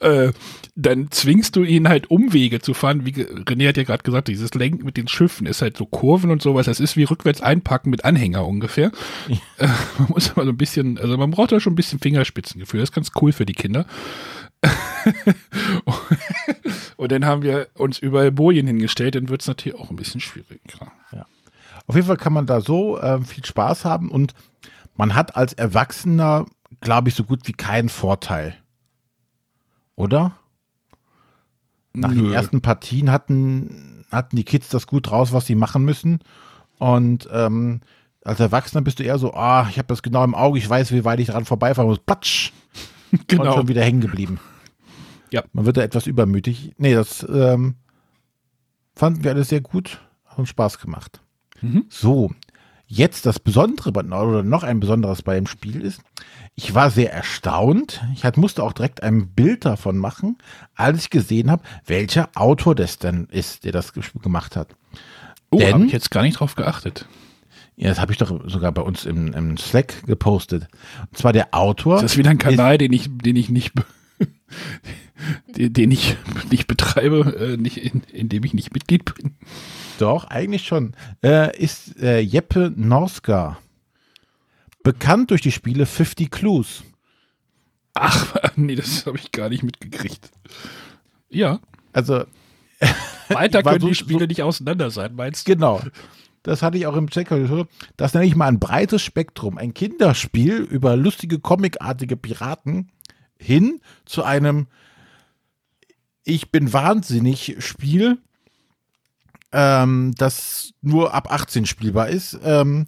Äh, dann zwingst du ihn halt Umwege zu fahren. Wie René hat ja gerade gesagt, dieses Lenken mit den Schiffen ist halt so Kurven und sowas. Das ist wie rückwärts einpacken mit Anhänger ungefähr. Äh, man muss aber so ein bisschen, also man braucht da schon ein bisschen Fingerspitzengefühl. Das ist ganz cool für die Kinder. und dann haben wir uns überall Bojen hingestellt, dann wird es natürlich auch ein bisschen schwieriger. Auf jeden Fall kann man da so äh, viel Spaß haben und man hat als Erwachsener, glaube ich, so gut wie keinen Vorteil. Oder? Nach den Nö. ersten Partien hatten, hatten die Kids das gut raus, was sie machen müssen. Und ähm, als Erwachsener bist du eher so, ah, ich habe das genau im Auge, ich weiß, wie weit ich dran vorbeifahren muss. Platsch! Und Genau. schon wieder hängen geblieben. Ja. Man wird da etwas übermütig. Nee, das ähm, fanden wir alles sehr gut. Hat uns Spaß gemacht. Mhm. So, jetzt das Besondere oder noch ein Besonderes bei dem Spiel ist, ich war sehr erstaunt. Ich hat, musste auch direkt ein Bild davon machen, als ich gesehen habe, welcher Autor das denn ist, der das gemacht hat. Oh, habe ich jetzt gar nicht drauf geachtet. Ja, das habe ich doch sogar bei uns im, im Slack gepostet. Und zwar der Autor. Das ist wieder ein Kanal, den ich, den ich nicht, den, den ich nicht betreibe, äh, nicht in, in dem ich nicht Mitglied bin. Doch, eigentlich schon. Äh, ist äh, Jeppe Norska. Bekannt durch die Spiele 50 Clues. Ach, nee, das habe ich gar nicht mitgekriegt. Ja. Also. Weiter können so- die Spiele so- nicht auseinander sein, meinst du? Genau. Das hatte ich auch im Check. Das nenne ich mal ein breites Spektrum. Ein Kinderspiel über lustige, comicartige Piraten hin zu einem Ich bin wahnsinnig Spiel, ähm, das nur ab 18 spielbar ist. Ähm,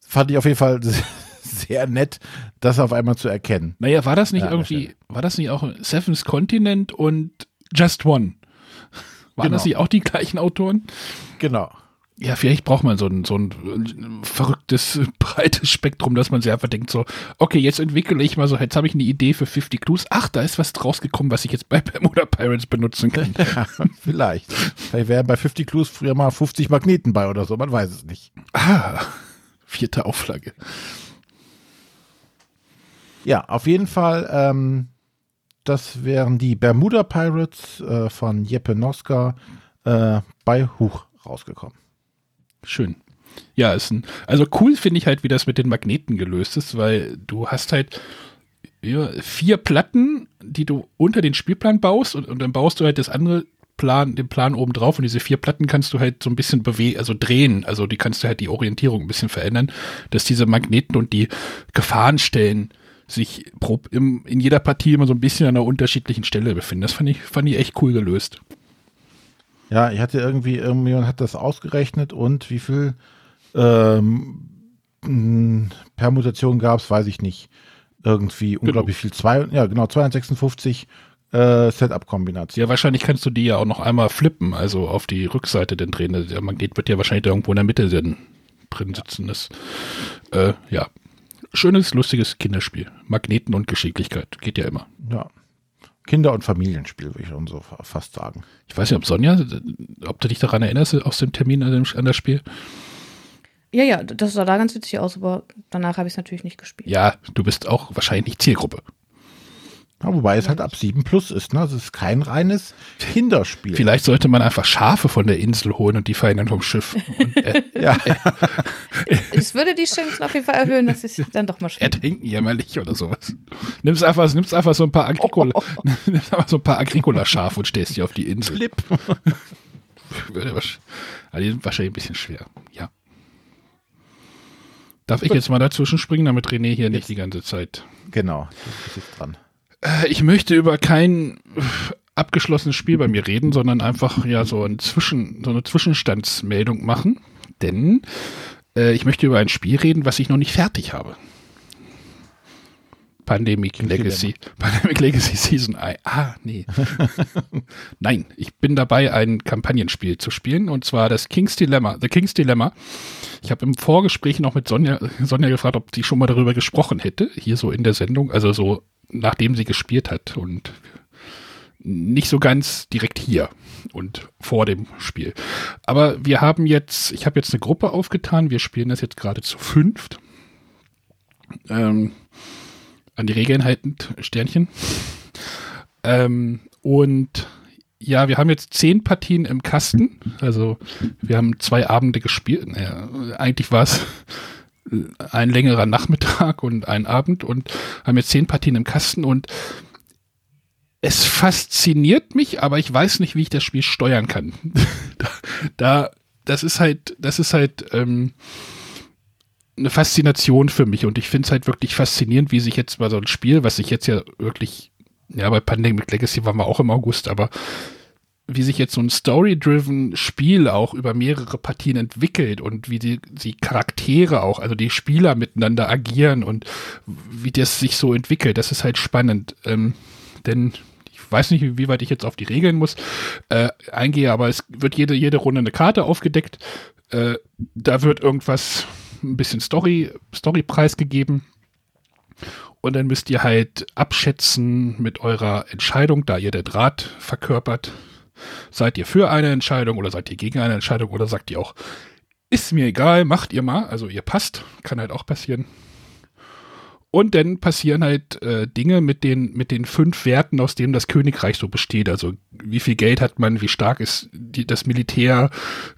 fand ich auf jeden Fall sehr nett, das auf einmal zu erkennen. Naja, war das nicht Ja, irgendwie, war das nicht auch Seven's Continent und Just One? Waren das Genau. nicht auch die gleichen Autoren? Genau. Ja, vielleicht braucht man so ein, so ein verrücktes, breites Spektrum, dass man sich einfach denkt so, okay, jetzt entwickle ich mal so, jetzt habe ich eine Idee für 50 Clues. Ach, da ist was rausgekommen, was ich jetzt bei Bermuda Pirates benutzen kann. Ja, vielleicht. Vielleicht wären bei 50 Clues früher mal 50 Magneten bei oder so, man weiß es nicht. ah, vierte Auflage. Ja, auf jeden Fall, ähm, das wären die Bermuda Pirates äh, von Jeppe Noska äh, bei Huch rausgekommen. Schön. Ja, ist ein, also cool finde ich halt, wie das mit den Magneten gelöst ist, weil du hast halt ja, vier Platten, die du unter den Spielplan baust und, und dann baust du halt das andere Plan, den Plan oben drauf und diese vier Platten kannst du halt so ein bisschen bewegen, also drehen, also die kannst du halt die Orientierung ein bisschen verändern, dass diese Magneten und die Gefahrenstellen sich pro, im, in jeder Partie immer so ein bisschen an einer unterschiedlichen Stelle befinden. Das fand ich, fand ich echt cool gelöst. Ja, ich hatte irgendwie, irgendjemand hat das ausgerechnet und wie viel ähm, mh, Permutationen gab es, weiß ich nicht. Irgendwie unglaublich viel. Zwei, ja, genau, 256 äh, Setup-Kombinationen. Ja, wahrscheinlich kannst du die ja auch noch einmal flippen, also auf die Rückseite denn drehen. Der Magnet wird ja wahrscheinlich irgendwo in der Mitte denn drin sitzen. Das, äh, ja. Schönes, lustiges Kinderspiel. Magneten und Geschicklichkeit. Geht ja immer. Ja. Kinder- und Familienspiel, würde ich schon so fa- fast sagen. Ich weiß nicht, ob Sonja, ob du dich daran erinnerst, aus dem Termin an, dem, an das Spiel? Ja, ja, das sah da ganz witzig aus, aber danach habe ich es natürlich nicht gespielt. Ja, du bist auch wahrscheinlich nicht Zielgruppe. Ja, wobei es halt ab 7 plus ist, ne? Es ist kein reines Kinderspiel. Vielleicht sollte man einfach Schafe von der Insel holen und die fallen dann vom Schiff. Und er, Ja, Es würde die Chancen auf jeden Fall erhöhen, dass ich dann doch mal spiele. ertrinken jämmerlich oder sowas. Nimmst einfach, nimmst einfach so ein paar Agricola, nimmst einfach so ein paar Agricola-Schafe und stellst die auf die Insel. Flip. Würde wahrsch- aber die sind wahrscheinlich ein bisschen schwer. Ja. Darf ich jetzt mal dazwischen springen, damit René hier nicht die ganze Zeit. Genau, das ist jetzt dran. Äh, Ich möchte über kein äh, abgeschlossenes Spiel bei mir reden, sondern einfach ja so, ein Zwischen, so eine Zwischenstandsmeldung machen. Denn äh, ich möchte über ein Spiel reden, was ich noch nicht fertig habe. Pandemic Legacy. Pandemic Legacy Season 1. Ah, nee. Nein, ich bin dabei, ein Kampagnenspiel zu spielen und zwar das King's Dilemma. The King's Dilemma. Ich habe im Vorgespräch noch mit Sonja, Sonja gefragt, ob sie schon mal darüber gesprochen hätte, hier so in der Sendung, also so nachdem sie gespielt hat und nicht so ganz direkt hier und vor dem Spiel. Aber wir haben jetzt, ich habe jetzt eine Gruppe aufgetan, wir spielen das jetzt gerade zu fünft. Ähm, an die Regeln haltend, Sternchen. Ähm, und ja, wir haben jetzt zehn Partien im Kasten. Also wir haben zwei Abende gespielt. Naja, eigentlich war es ein längerer Nachmittag und ein Abend und haben jetzt zehn Partien im Kasten und es fasziniert mich, aber ich weiß nicht, wie ich das Spiel steuern kann. da, da, das ist halt, das ist halt ähm, eine Faszination für mich und ich finde es halt wirklich faszinierend, wie sich jetzt mal so ein Spiel, was sich jetzt ja wirklich, ja, bei Pandemic Legacy waren wir auch im August, aber wie sich jetzt so ein story-driven Spiel auch über mehrere Partien entwickelt und wie die, die Charaktere auch, also die Spieler miteinander agieren und wie das sich so entwickelt, das ist halt spannend. Ähm, denn ich weiß nicht, wie weit ich jetzt auf die Regeln muss, äh, eingehe, aber es wird jede, jede Runde eine Karte aufgedeckt. Äh, da wird irgendwas, ein bisschen Story, Story preisgegeben. Und dann müsst ihr halt abschätzen mit eurer Entscheidung, da ihr der Draht verkörpert. Seid ihr für eine Entscheidung oder seid ihr gegen eine Entscheidung oder sagt ihr auch, ist mir egal, macht ihr mal, also ihr passt, kann halt auch passieren. Und dann passieren halt äh, Dinge mit den, mit den fünf Werten, aus denen das Königreich so besteht. Also wie viel Geld hat man, wie stark ist die, das Militär,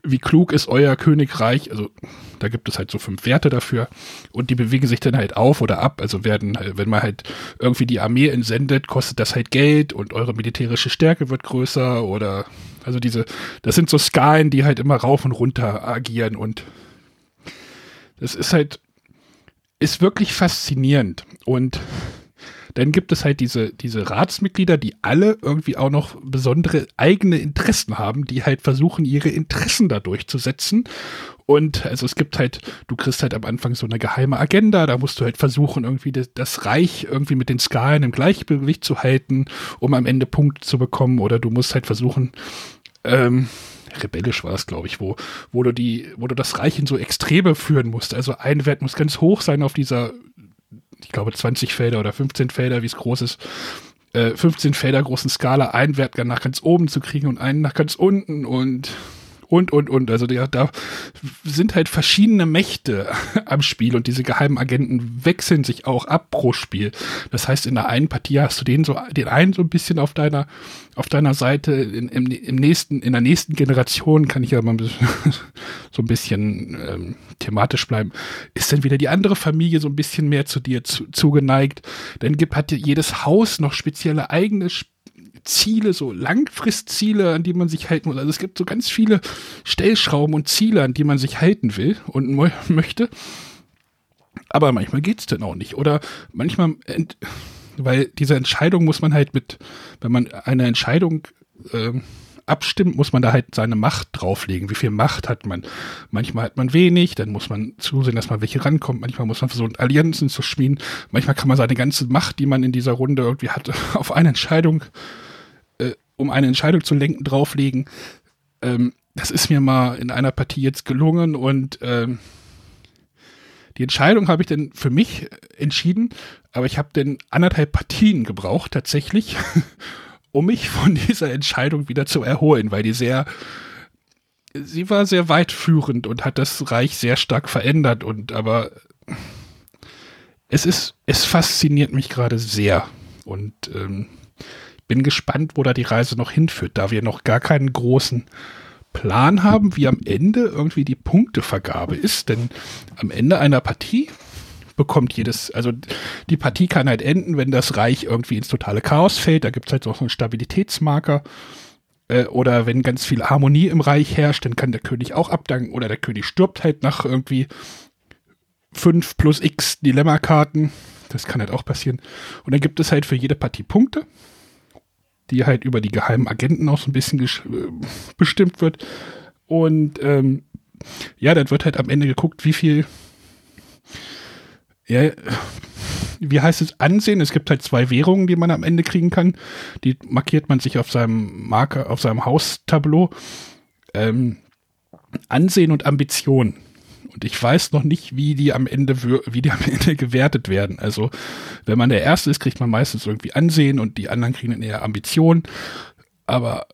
wie klug ist euer Königreich. Also da gibt es halt so fünf Werte dafür. Und die bewegen sich dann halt auf oder ab. Also werden, wenn man halt irgendwie die Armee entsendet, kostet das halt Geld und eure militärische Stärke wird größer oder also diese, das sind so Skalen, die halt immer rauf und runter agieren und das ist halt ist wirklich faszinierend. Und dann gibt es halt diese, diese Ratsmitglieder, die alle irgendwie auch noch besondere eigene Interessen haben, die halt versuchen, ihre Interessen da durchzusetzen. Und also es gibt halt, du kriegst halt am Anfang so eine geheime Agenda, da musst du halt versuchen, irgendwie das, das Reich irgendwie mit den Skalen im Gleichgewicht zu halten, um am Ende Punkte zu bekommen. Oder du musst halt versuchen, ähm, rebellisch war es, glaube ich, wo, wo du die, wo du das Reich in so Extreme führen musst. Also ein Wert muss ganz hoch sein auf dieser, ich glaube, 20 Felder oder 15 Felder, wie es groß ist. 15 äh, Felder großen Skala, einen Wert nach ganz oben zu kriegen und einen nach ganz unten und und, und, und. Also ja, da sind halt verschiedene Mächte am Spiel und diese geheimen Agenten wechseln sich auch ab pro Spiel. Das heißt, in der einen Partie hast du den so, den einen so ein bisschen auf deiner, auf deiner Seite, in, im, im nächsten, in der nächsten Generation kann ich ja mal ein bisschen, so ein bisschen ähm, thematisch bleiben, ist dann wieder die andere Familie so ein bisschen mehr zu dir zu, zugeneigt. Dann gibt, hat jedes Haus noch spezielle eigene Spiele Ziele, so Langfristziele, an die man sich halten muss. Also es gibt so ganz viele Stellschrauben und Ziele, an die man sich halten will und möchte. Aber manchmal geht es dann auch nicht. Oder manchmal, weil diese Entscheidung muss man halt mit, wenn man eine Entscheidung äh, abstimmt, muss man da halt seine Macht drauflegen. Wie viel Macht hat man? Manchmal hat man wenig, dann muss man zusehen, dass man welche rankommt. Manchmal muss man versuchen, Allianzen zu schmieden. Manchmal kann man seine ganze Macht, die man in dieser Runde irgendwie hat, auf eine Entscheidung um eine Entscheidung zu lenken, drauflegen. Ähm, das ist mir mal in einer Partie jetzt gelungen und ähm, die Entscheidung habe ich dann für mich entschieden, aber ich habe dann anderthalb Partien gebraucht tatsächlich, um mich von dieser Entscheidung wieder zu erholen, weil die sehr, sie war sehr weitführend und hat das Reich sehr stark verändert und aber es ist, es fasziniert mich gerade sehr und ähm, bin gespannt, wo da die Reise noch hinführt, da wir noch gar keinen großen Plan haben, wie am Ende irgendwie die Punktevergabe ist. Denn am Ende einer Partie bekommt jedes, also die Partie kann halt enden, wenn das Reich irgendwie ins totale Chaos fällt. Da gibt es halt noch so einen Stabilitätsmarker. Äh, oder wenn ganz viel Harmonie im Reich herrscht, dann kann der König auch abdanken. Oder der König stirbt halt nach irgendwie 5 plus x Dilemma-Karten. Das kann halt auch passieren. Und dann gibt es halt für jede Partie Punkte die halt über die geheimen Agenten auch so ein bisschen äh, bestimmt wird. Und ähm, ja, dann wird halt am Ende geguckt, wie viel, ja, wie heißt es, Ansehen. Es gibt halt zwei Währungen, die man am Ende kriegen kann. Die markiert man sich auf seinem Marker, auf seinem Haustableau. Ähm, Ansehen und Ambition. Und ich weiß noch nicht, wie die am Ende, wie die am Ende gewertet werden. Also, wenn man der Erste ist, kriegt man meistens irgendwie Ansehen und die anderen kriegen dann eher Ambitionen. Aber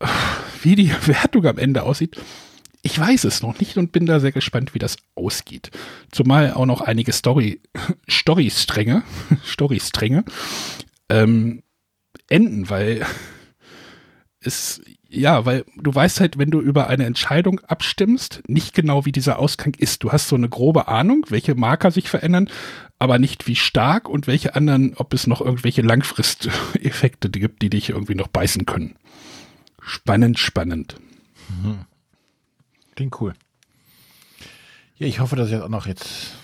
wie die Wertung am Ende aussieht, ich weiß es noch nicht und bin da sehr gespannt, wie das ausgeht. Zumal auch noch einige Story, Story-Stränge, Story-Stränge, ähm, enden, weil es ja, weil du weißt halt, wenn du über eine Entscheidung abstimmst, nicht genau, wie dieser Ausgang ist. Du hast so eine grobe Ahnung, welche Marker sich verändern, aber nicht wie stark und welche anderen, ob es noch irgendwelche Langfristeffekte gibt, die dich irgendwie noch beißen können. Spannend, spannend. Mhm. Klingt cool. Ja, ich hoffe, dass ich das auch noch jetzt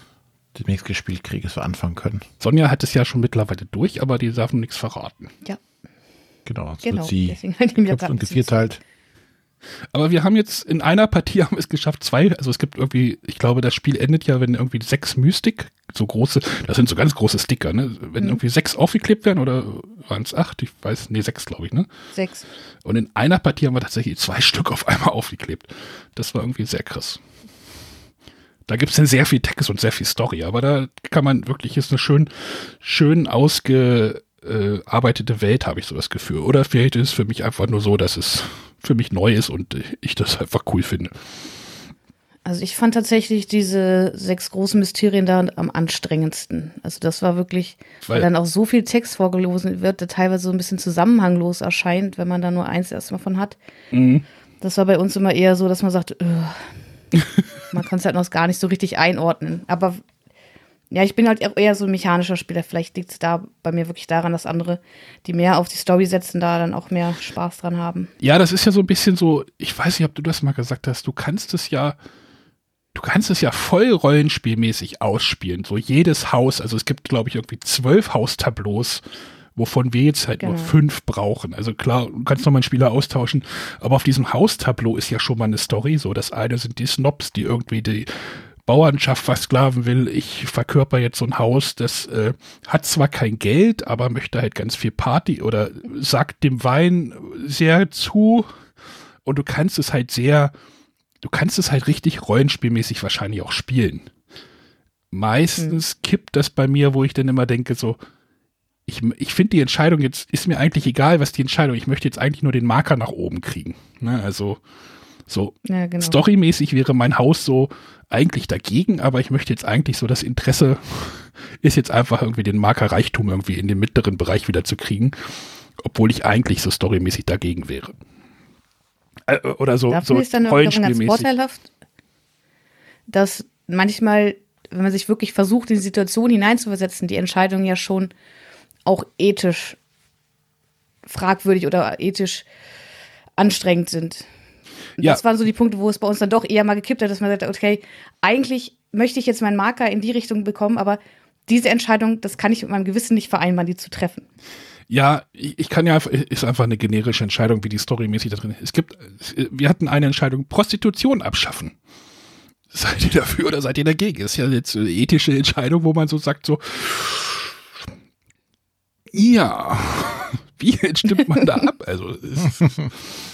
demnächst gespielt kriege, dass wir anfangen können. Sonja hat es ja schon mittlerweile durch, aber die darf nichts verraten. Ja. Genau, es genau. wird sie deswegen und gevierteilt. Aber wir haben jetzt in einer Partie haben wir es geschafft, zwei, also es gibt irgendwie, ich glaube, das Spiel endet ja, wenn irgendwie sechs Mystik, so große, das sind so ganz große Sticker, ne? Wenn mhm. irgendwie sechs aufgeklebt werden oder waren es acht? Ich weiß, nee, sechs, glaube ich, ne? Sechs. Und in einer Partie haben wir tatsächlich zwei Stück auf einmal aufgeklebt. Das war irgendwie sehr krass. Da gibt es dann sehr viel Text und sehr viel Story, aber da kann man wirklich, ist eine schön, schön ausge, äh, arbeitete Welt, habe ich so das Gefühl. Oder vielleicht ist es für mich einfach nur so, dass es für mich neu ist und ich das einfach cool finde. Also ich fand tatsächlich diese sechs großen Mysterien da am anstrengendsten. Also das war wirklich, weil, weil dann auch so viel Text vorgelesen wird, der teilweise so ein bisschen zusammenhanglos erscheint, wenn man da nur eins erstmal von hat. Mhm. Das war bei uns immer eher so, dass man sagt, man kann es halt noch gar nicht so richtig einordnen. Aber ja, ich bin halt eher so ein mechanischer Spieler. Vielleicht liegt es da bei mir wirklich daran, dass andere, die mehr auf die Story setzen, da dann auch mehr Spaß dran haben. Ja, das ist ja so ein bisschen so, ich weiß nicht, ob du das mal gesagt hast, du kannst es ja, du kannst es ja voll rollenspielmäßig ausspielen. So jedes Haus, also es gibt, glaube ich, irgendwie zwölf Haustableaus, wovon wir jetzt halt genau. nur fünf brauchen. Also klar, du kannst noch mal einen Spieler austauschen, aber auf diesem Haustableau ist ja schon mal eine Story. So, das eine sind die Snobs, die irgendwie die Bauernschaft versklaven will. Ich verkörper jetzt so ein Haus, das äh, hat zwar kein Geld, aber möchte halt ganz viel Party oder sagt dem Wein sehr zu. Und du kannst es halt sehr, du kannst es halt richtig rollenspielmäßig wahrscheinlich auch spielen. Meistens mhm. kippt das bei mir, wo ich dann immer denke, so, ich, ich finde die Entscheidung jetzt, ist mir eigentlich egal, was die Entscheidung, ich möchte jetzt eigentlich nur den Marker nach oben kriegen. Ne? Also, so ja, genau. storymäßig wäre mein Haus so eigentlich dagegen, aber ich möchte jetzt eigentlich so das Interesse ist jetzt einfach irgendwie den Marker Reichtum irgendwie in den mittleren Bereich wieder zu kriegen, obwohl ich eigentlich so storymäßig dagegen wäre. Äh, oder so, Dafür so ist dann ganz vorteilhaft, dass manchmal, wenn man sich wirklich versucht, in die Situation hineinzuversetzen, die Entscheidungen ja schon auch ethisch fragwürdig oder ethisch anstrengend sind. Ja. Das waren so die Punkte, wo es bei uns dann doch eher mal gekippt hat, dass man sagt, okay, eigentlich möchte ich jetzt meinen Marker in die Richtung bekommen, aber diese Entscheidung, das kann ich mit meinem Gewissen nicht vereinbaren, die zu treffen. Ja, ich kann ja, ist einfach eine generische Entscheidung, wie die storymäßig da drin ist. Es gibt, wir hatten eine Entscheidung, Prostitution abschaffen. Seid ihr dafür oder seid ihr dagegen? Das ist ja jetzt eine ethische Entscheidung, wo man so sagt, so, ja, wie stimmt man da ab? Also,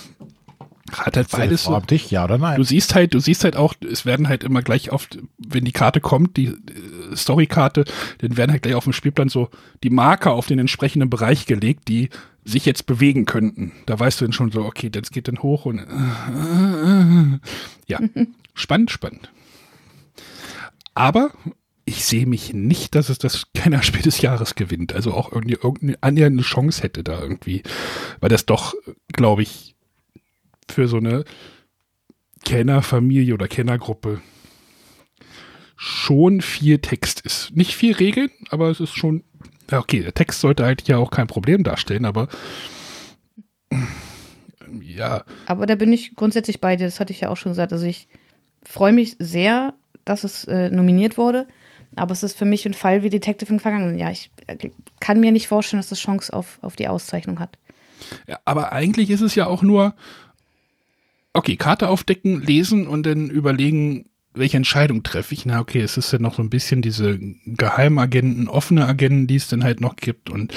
hat halt beides so. Dich, ja oder nein? Du siehst halt, du siehst halt auch, es werden halt immer gleich oft, wenn die Karte kommt, die äh, Storykarte, dann werden halt gleich auf dem Spielplan so die Marker auf den entsprechenden Bereich gelegt, die sich jetzt bewegen könnten. Da weißt du dann schon so, okay, das geht dann hoch und äh, ja, spannend, spannend. Aber ich sehe mich nicht, dass es das Kennerspiel des Jahres gewinnt. Also auch irgendwie irgendeine annähernde Chance hätte da irgendwie. Weil das doch, glaube ich, für so eine Kennerfamilie oder Kennergruppe schon viel Text ist. Nicht viel Regeln, aber es ist schon, ja, okay, der Text sollte eigentlich ja auch kein Problem darstellen, aber ja. Aber da bin ich grundsätzlich bei dir, das hatte ich ja auch schon gesagt. Also ich freue mich sehr, dass es äh, nominiert wurde, aber es ist für mich ein Fall wie Detective im vergangenen Jahr. Ich äh, kann mir nicht vorstellen, dass das Chance auf, auf die Auszeichnung hat. Ja, aber eigentlich ist es ja auch nur, okay, Karte aufdecken, lesen und dann überlegen, welche Entscheidung treffe ich. Na, okay, es ist ja noch so ein bisschen diese Geheimagenten, offene Agenten, die es dann halt noch gibt und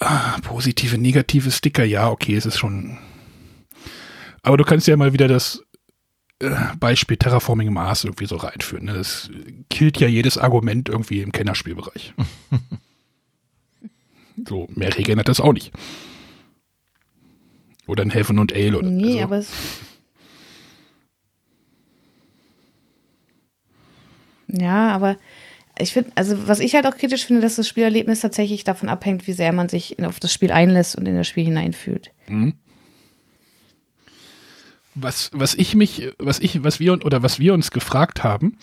ah, positive, negative Sticker, ja, okay, es ist schon. Aber du kannst ja mal wieder das äh, Beispiel Terraforming Mars irgendwie so reinführen. Ne? Das killt ja jedes Argument irgendwie im Kennerspielbereich. so, mehr Regeln hat das auch nicht. Oder ein Heaven und Ale oder Nee, also. aber es. Ja, aber ich finde, also was ich halt auch kritisch finde, dass das Spielerlebnis tatsächlich davon abhängt, wie sehr man sich auf das Spiel einlässt und in das Spiel hineinfühlt. Mhm. Was, was ich mich, was ich, was wir oder was wir uns gefragt haben,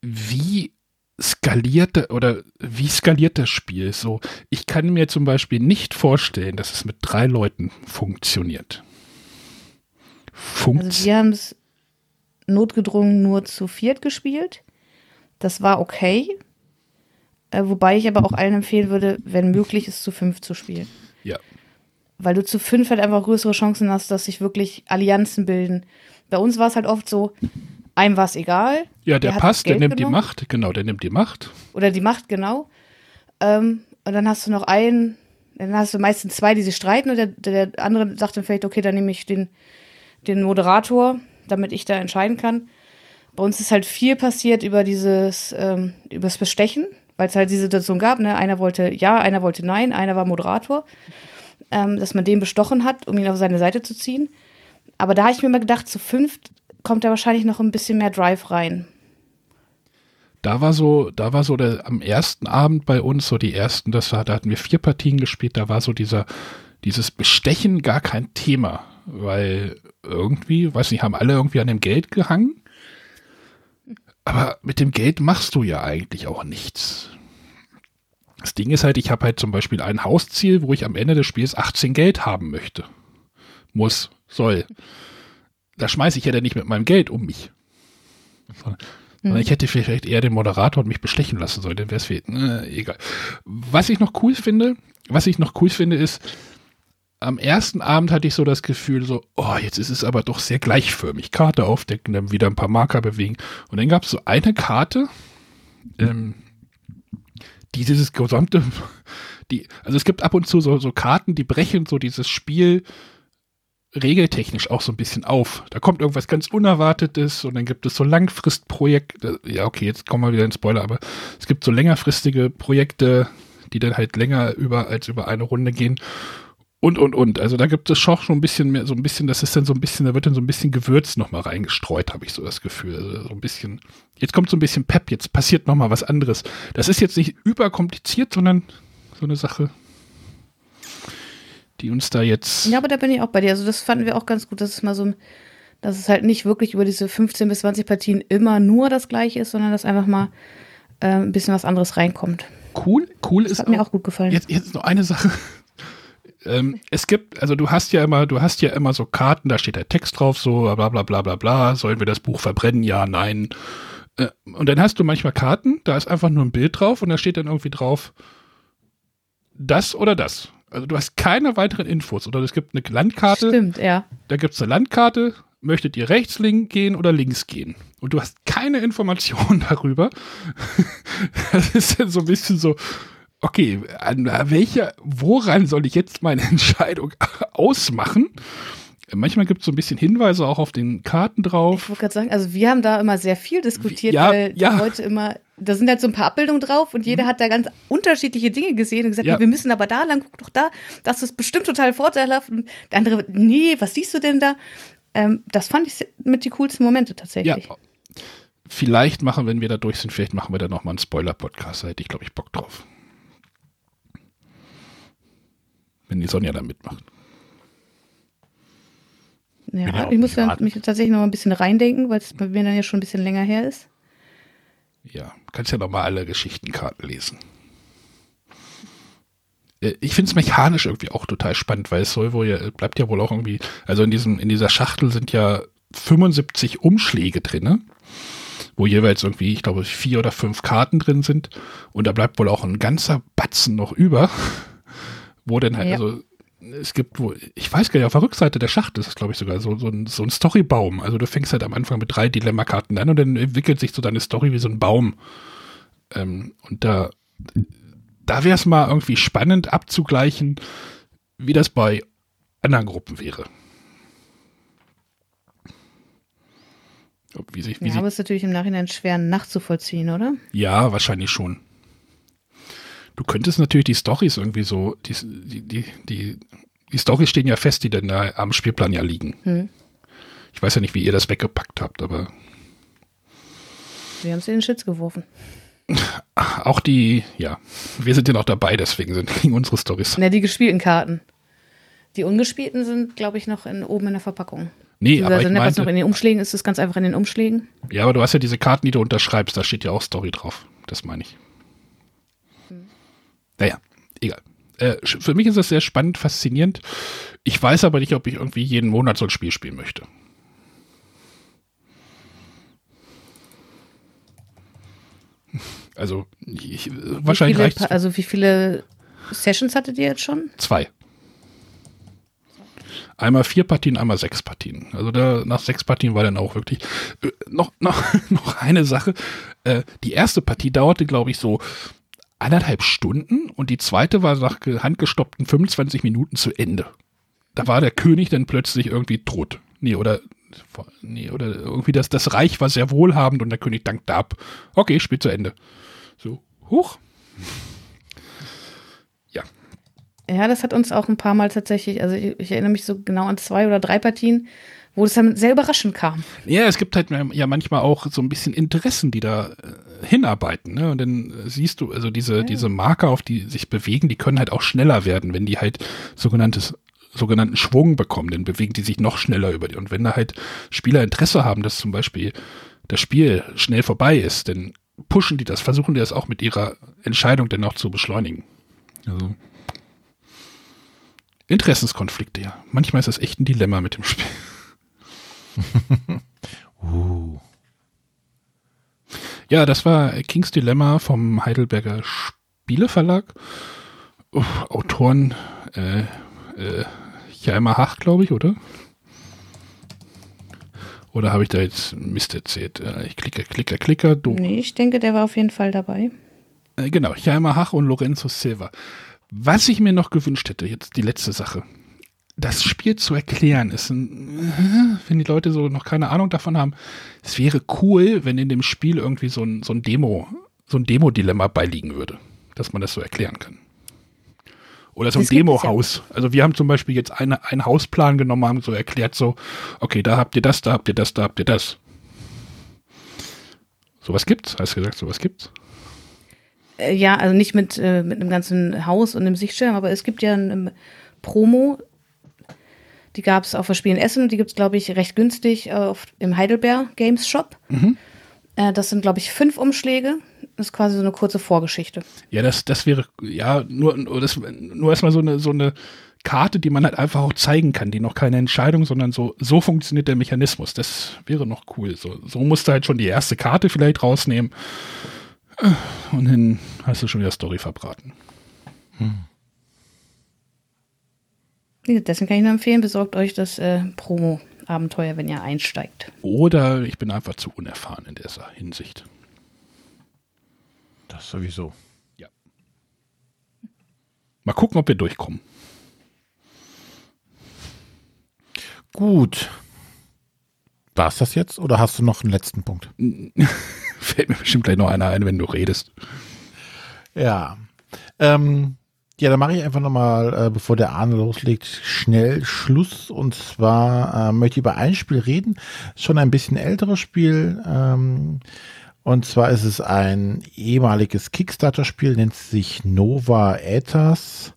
wie skalierte oder wie skaliert das Spiel? So, ich kann mir zum Beispiel nicht vorstellen, dass es mit drei Leuten funktioniert. Funkt also wir haben es notgedrungen nur zu viert gespielt. Das war okay. Äh, wobei ich aber auch allen empfehlen würde, wenn möglich, es zu fünf zu spielen. Ja. Weil du zu fünf halt einfach größere Chancen hast, dass sich wirklich Allianzen bilden. Bei uns war es halt oft so, einem war es egal. Ja, der, der passt, der nimmt genommen. die Macht, genau, der nimmt die Macht. Oder die Macht, genau. Ähm, und dann hast du noch einen, dann hast du meistens zwei, die sich streiten und der, der andere sagt dann vielleicht, okay, dann nehme ich den, den Moderator, damit ich da entscheiden kann. Bei uns ist halt viel passiert über dieses, ähm, über das Bestechen, weil es halt die Situation gab, ne? Einer wollte ja, einer wollte nein, einer war Moderator, ähm, dass man den bestochen hat, um ihn auf seine Seite zu ziehen. Aber da habe ich mir mal gedacht, zu fünft kommt da wahrscheinlich noch ein bisschen mehr Drive rein. Da war so, da war so der, am ersten Abend bei uns, so die ersten, das war, da hatten wir vier Partien gespielt, da war so dieser, dieses Bestechen gar kein Thema, weil irgendwie, weiß nicht, haben alle irgendwie an dem Geld gehangen. Aber mit dem Geld machst du ja eigentlich auch nichts. Das Ding ist halt, ich habe halt zum Beispiel ein Hausziel, wo ich am Ende des Spiels 18 Geld haben möchte. Muss, soll. Da schmeiße ich ja dann nicht mit meinem Geld um mich. Sondern ich hätte vielleicht eher den Moderator und mich bestechen lassen sollen, dann wäre es äh, egal. Was ich noch cool finde, was ich noch cool finde, ist, am ersten Abend hatte ich so das Gefühl, so, oh, jetzt ist es aber doch sehr gleichförmig. Karte aufdecken, dann wieder ein paar Marker bewegen. Und dann gab es so eine Karte, ähm, die dieses gesamte, die, also es gibt ab und zu so, so Karten, die brechen so dieses Spiel regeltechnisch auch so ein bisschen auf. Da kommt irgendwas ganz Unerwartetes und dann gibt es so Langfristprojekte. Ja, okay, jetzt kommen wir wieder in Spoiler, aber es gibt so längerfristige Projekte, die dann halt länger über als über eine Runde gehen. Und, und, und. Also da gibt es schon ein bisschen mehr, so ein bisschen, das ist dann so ein bisschen, da wird dann so ein bisschen Gewürz nochmal reingestreut, habe ich so das Gefühl. Also so ein bisschen, jetzt kommt so ein bisschen Pep, jetzt passiert nochmal was anderes. Das ist jetzt nicht überkompliziert, sondern so eine Sache, die uns da jetzt. Ja, aber da bin ich auch bei dir. Also das fanden wir auch ganz gut, dass es mal so, dass es halt nicht wirklich über diese 15 bis 20 Partien immer nur das gleiche ist, sondern dass einfach mal äh, ein bisschen was anderes reinkommt. Cool, cool Das ist hat mir auch gut gefallen. Jetzt, jetzt noch eine Sache. ähm, es gibt, also du hast ja immer, du hast ja immer so Karten, da steht der Text drauf, so bla bla bla bla bla, sollen wir das Buch verbrennen? Ja, nein. Äh, und dann hast du manchmal Karten, da ist einfach nur ein Bild drauf und da steht dann irgendwie drauf, das oder das. Also du hast keine weiteren Infos. Oder es gibt eine Landkarte, Stimmt, ja. da gibt es eine Landkarte, möchtet ihr rechts gehen oder links gehen? Und du hast keine Informationen darüber. Das ist dann so ein bisschen so, okay, an welcher, woran soll ich jetzt meine Entscheidung ausmachen? Manchmal gibt es so ein bisschen Hinweise auch auf den Karten Ich drauf. wollte gerade sagen, also wir haben da immer sehr viel diskutiert, Ja, weil die ja. Leute immer, da sind halt so ein paar Abbildungen drauf und jeder hat da ganz unterschiedliche Dinge gesehen und gesagt, Ja. ja. wir müssen aber da lang, guck doch da, das ist bestimmt total vorteilhaft. Und der andere, nee, was siehst du denn da? Ähm, das fand ich mit die coolsten Momente Ja, tatsächlich. vielleicht machen, wenn wir da durch sind, vielleicht machen wir da nochmal einen Spoiler-Podcast. Da hätte ich, glaube ich, Bock drauf. Wenn die Sonja da mitmacht. Ja, ja ich muss mich tatsächlich noch mal ein bisschen reindenken, weil es bei mir dann ja schon ein bisschen länger her ist. Ja, kannst ja nochmal alle Geschichtenkarten lesen. Äh, Ich finde es mechanisch irgendwie auch total spannend, weil es soll wohl ja, bleibt ja wohl auch irgendwie, also in diesem, in dieser Schachtel sind ja 75 Umschläge drinne, wo jeweils irgendwie, ich glaube, vier oder fünf Karten drin sind. Und da bleibt wohl auch ein ganzer Batzen noch über, wo dann halt, Ja. also es gibt wohl, ich weiß gar nicht, auf der Rückseite der Schachtel ist es, glaube ich, sogar so, so, ein, so ein Storybaum. Also du fängst halt am Anfang mit drei Dilemma-Karten an und dann entwickelt sich so deine Story wie so ein Baum. Ähm, und da, da wäre es mal irgendwie spannend abzugleichen, wie das bei anderen Gruppen wäre. Wie sich, wie Ja, aber es ist natürlich im Nachhinein schwer nachzuvollziehen, oder? ja, wahrscheinlich schon. Du könntest natürlich die Stories irgendwie so, die, die, die, die, die Stories stehen ja fest, die dann da am Spielplan ja liegen. Hm. Ich weiß ja nicht, wie ihr das weggepackt habt, aber Wir haben es in den Schitz geworfen. auch die, ja, wir sind ja noch dabei, deswegen sind unsere Stories. Ne, die gespielten Karten. Die ungespielten sind, glaube ich, noch in, oben in der Verpackung. Nee, aber also ich ne, was noch meinte, in den Umschlägen ist, ist ganz einfach in den Umschlägen. ja, aber du hast ja diese Karten, die du unterschreibst, da steht ja auch Story drauf. Das meine ich. Naja, egal. Äh, für mich ist das sehr spannend, faszinierend. Ich weiß aber nicht, ob ich irgendwie jeden Monat so ein Spiel spielen möchte. Also, ich, wahrscheinlich reicht Also wie viele Sessions hattet ihr jetzt schon? Zwei. Einmal vier Partien, einmal sechs Partien. Also da, nach sechs Partien war dann auch wirklich äh, noch, noch, noch eine Sache. Äh, die erste Partie dauerte, glaube ich, so anderthalb Stunden und die zweite war nach ge- handgestoppten 25 Minuten zu Ende. Da war der König dann plötzlich irgendwie tot. Nee, oder, nee, oder irgendwie das, das Reich war sehr wohlhabend und der König dankte ab. Okay, Spiel zu Ende. So, hoch. Ja, Ja, das hat uns auch ein paar Mal tatsächlich, also ich, ich erinnere mich so genau an zwei oder drei Partien, wo es dann sehr überraschend kam. Ja, es gibt halt ja manchmal auch so ein bisschen Interessen, die da äh, hinarbeiten. Ne? Und dann äh, siehst du, also diese, ja. diese Marker, auf die sich bewegen, die können halt auch schneller werden, wenn die halt sogenanntes sogenannten Schwung bekommen, dann bewegen die sich noch schneller über die. Und wenn da halt Spieler Interesse haben, dass zum Beispiel das Spiel schnell vorbei ist, dann pushen die das, versuchen die das auch mit ihrer Entscheidung dann auch zu beschleunigen. Also Interessenskonflikte, ja. Manchmal ist das echt ein Dilemma mit dem Spiel. uh. Ja, das war Kings Dilemma vom Heidelberger Spieleverlag. Uh, Autoren äh, äh, Jaima Hach, glaube ich, oder? Oder habe ich da jetzt Mist erzählt? Äh, ich klicke, klicke, klicke. Du. Nee, ich denke, der war auf jeden Fall dabei. Äh, genau, Jaima Hach und Lorenzo Silva. Was ich mir noch gewünscht hätte, jetzt die letzte Sache. Das Spiel zu erklären ist ein, wenn die Leute so noch keine Ahnung davon haben, es wäre cool, wenn in dem Spiel irgendwie so ein, so ein Demo, so ein Demo-Dilemma beiliegen würde, dass man das so erklären kann. Oder so ein Demo-Haus. Ja. Also wir haben zum Beispiel jetzt eine, einen Hausplan genommen, haben so erklärt, so, okay, da habt ihr das, da habt ihr das, da habt ihr das. Sowas gibt's? Hast du gesagt, sowas gibt's? Äh, ja, also nicht mit, äh, mit einem ganzen Haus und einem Sichtschirm, aber es gibt ja ein Promo, die gab es auf Verspielen Essen und die gibt es, glaube ich, recht günstig auf, im Heidelberg Games Shop. Mhm. Äh, das sind, glaube ich, fünf Umschläge. Das ist quasi so eine kurze Vorgeschichte. Ja, das, das wäre, ja, nur, das, nur erstmal so eine, so eine Karte, die man halt einfach auch zeigen kann, die noch keine Entscheidung, sondern so, so funktioniert der Mechanismus. Das wäre noch cool. So, so musst du halt schon die erste Karte vielleicht rausnehmen. Und dann hast du schon wieder Story verbraten. Hm. Deswegen kann ich nur empfehlen, besorgt euch das äh, Promo-Abenteuer, wenn ihr einsteigt. Oder ich bin einfach zu unerfahren in dieser Hinsicht. Das sowieso. Ja. Mal gucken, ob wir durchkommen. Gut. War es das jetzt oder hast du noch einen letzten Punkt? Fällt mir bestimmt gleich noch einer ein, wenn du redest. Ja. Ähm, ja, dann mache ich einfach nochmal, äh, bevor der Arne loslegt, schnell Schluss. Und zwar äh, möchte ich über ein Spiel reden. Schon ein bisschen älteres Spiel. Ähm, und zwar ist es ein ehemaliges Kickstarter-Spiel, nennt sich Nova Aethers.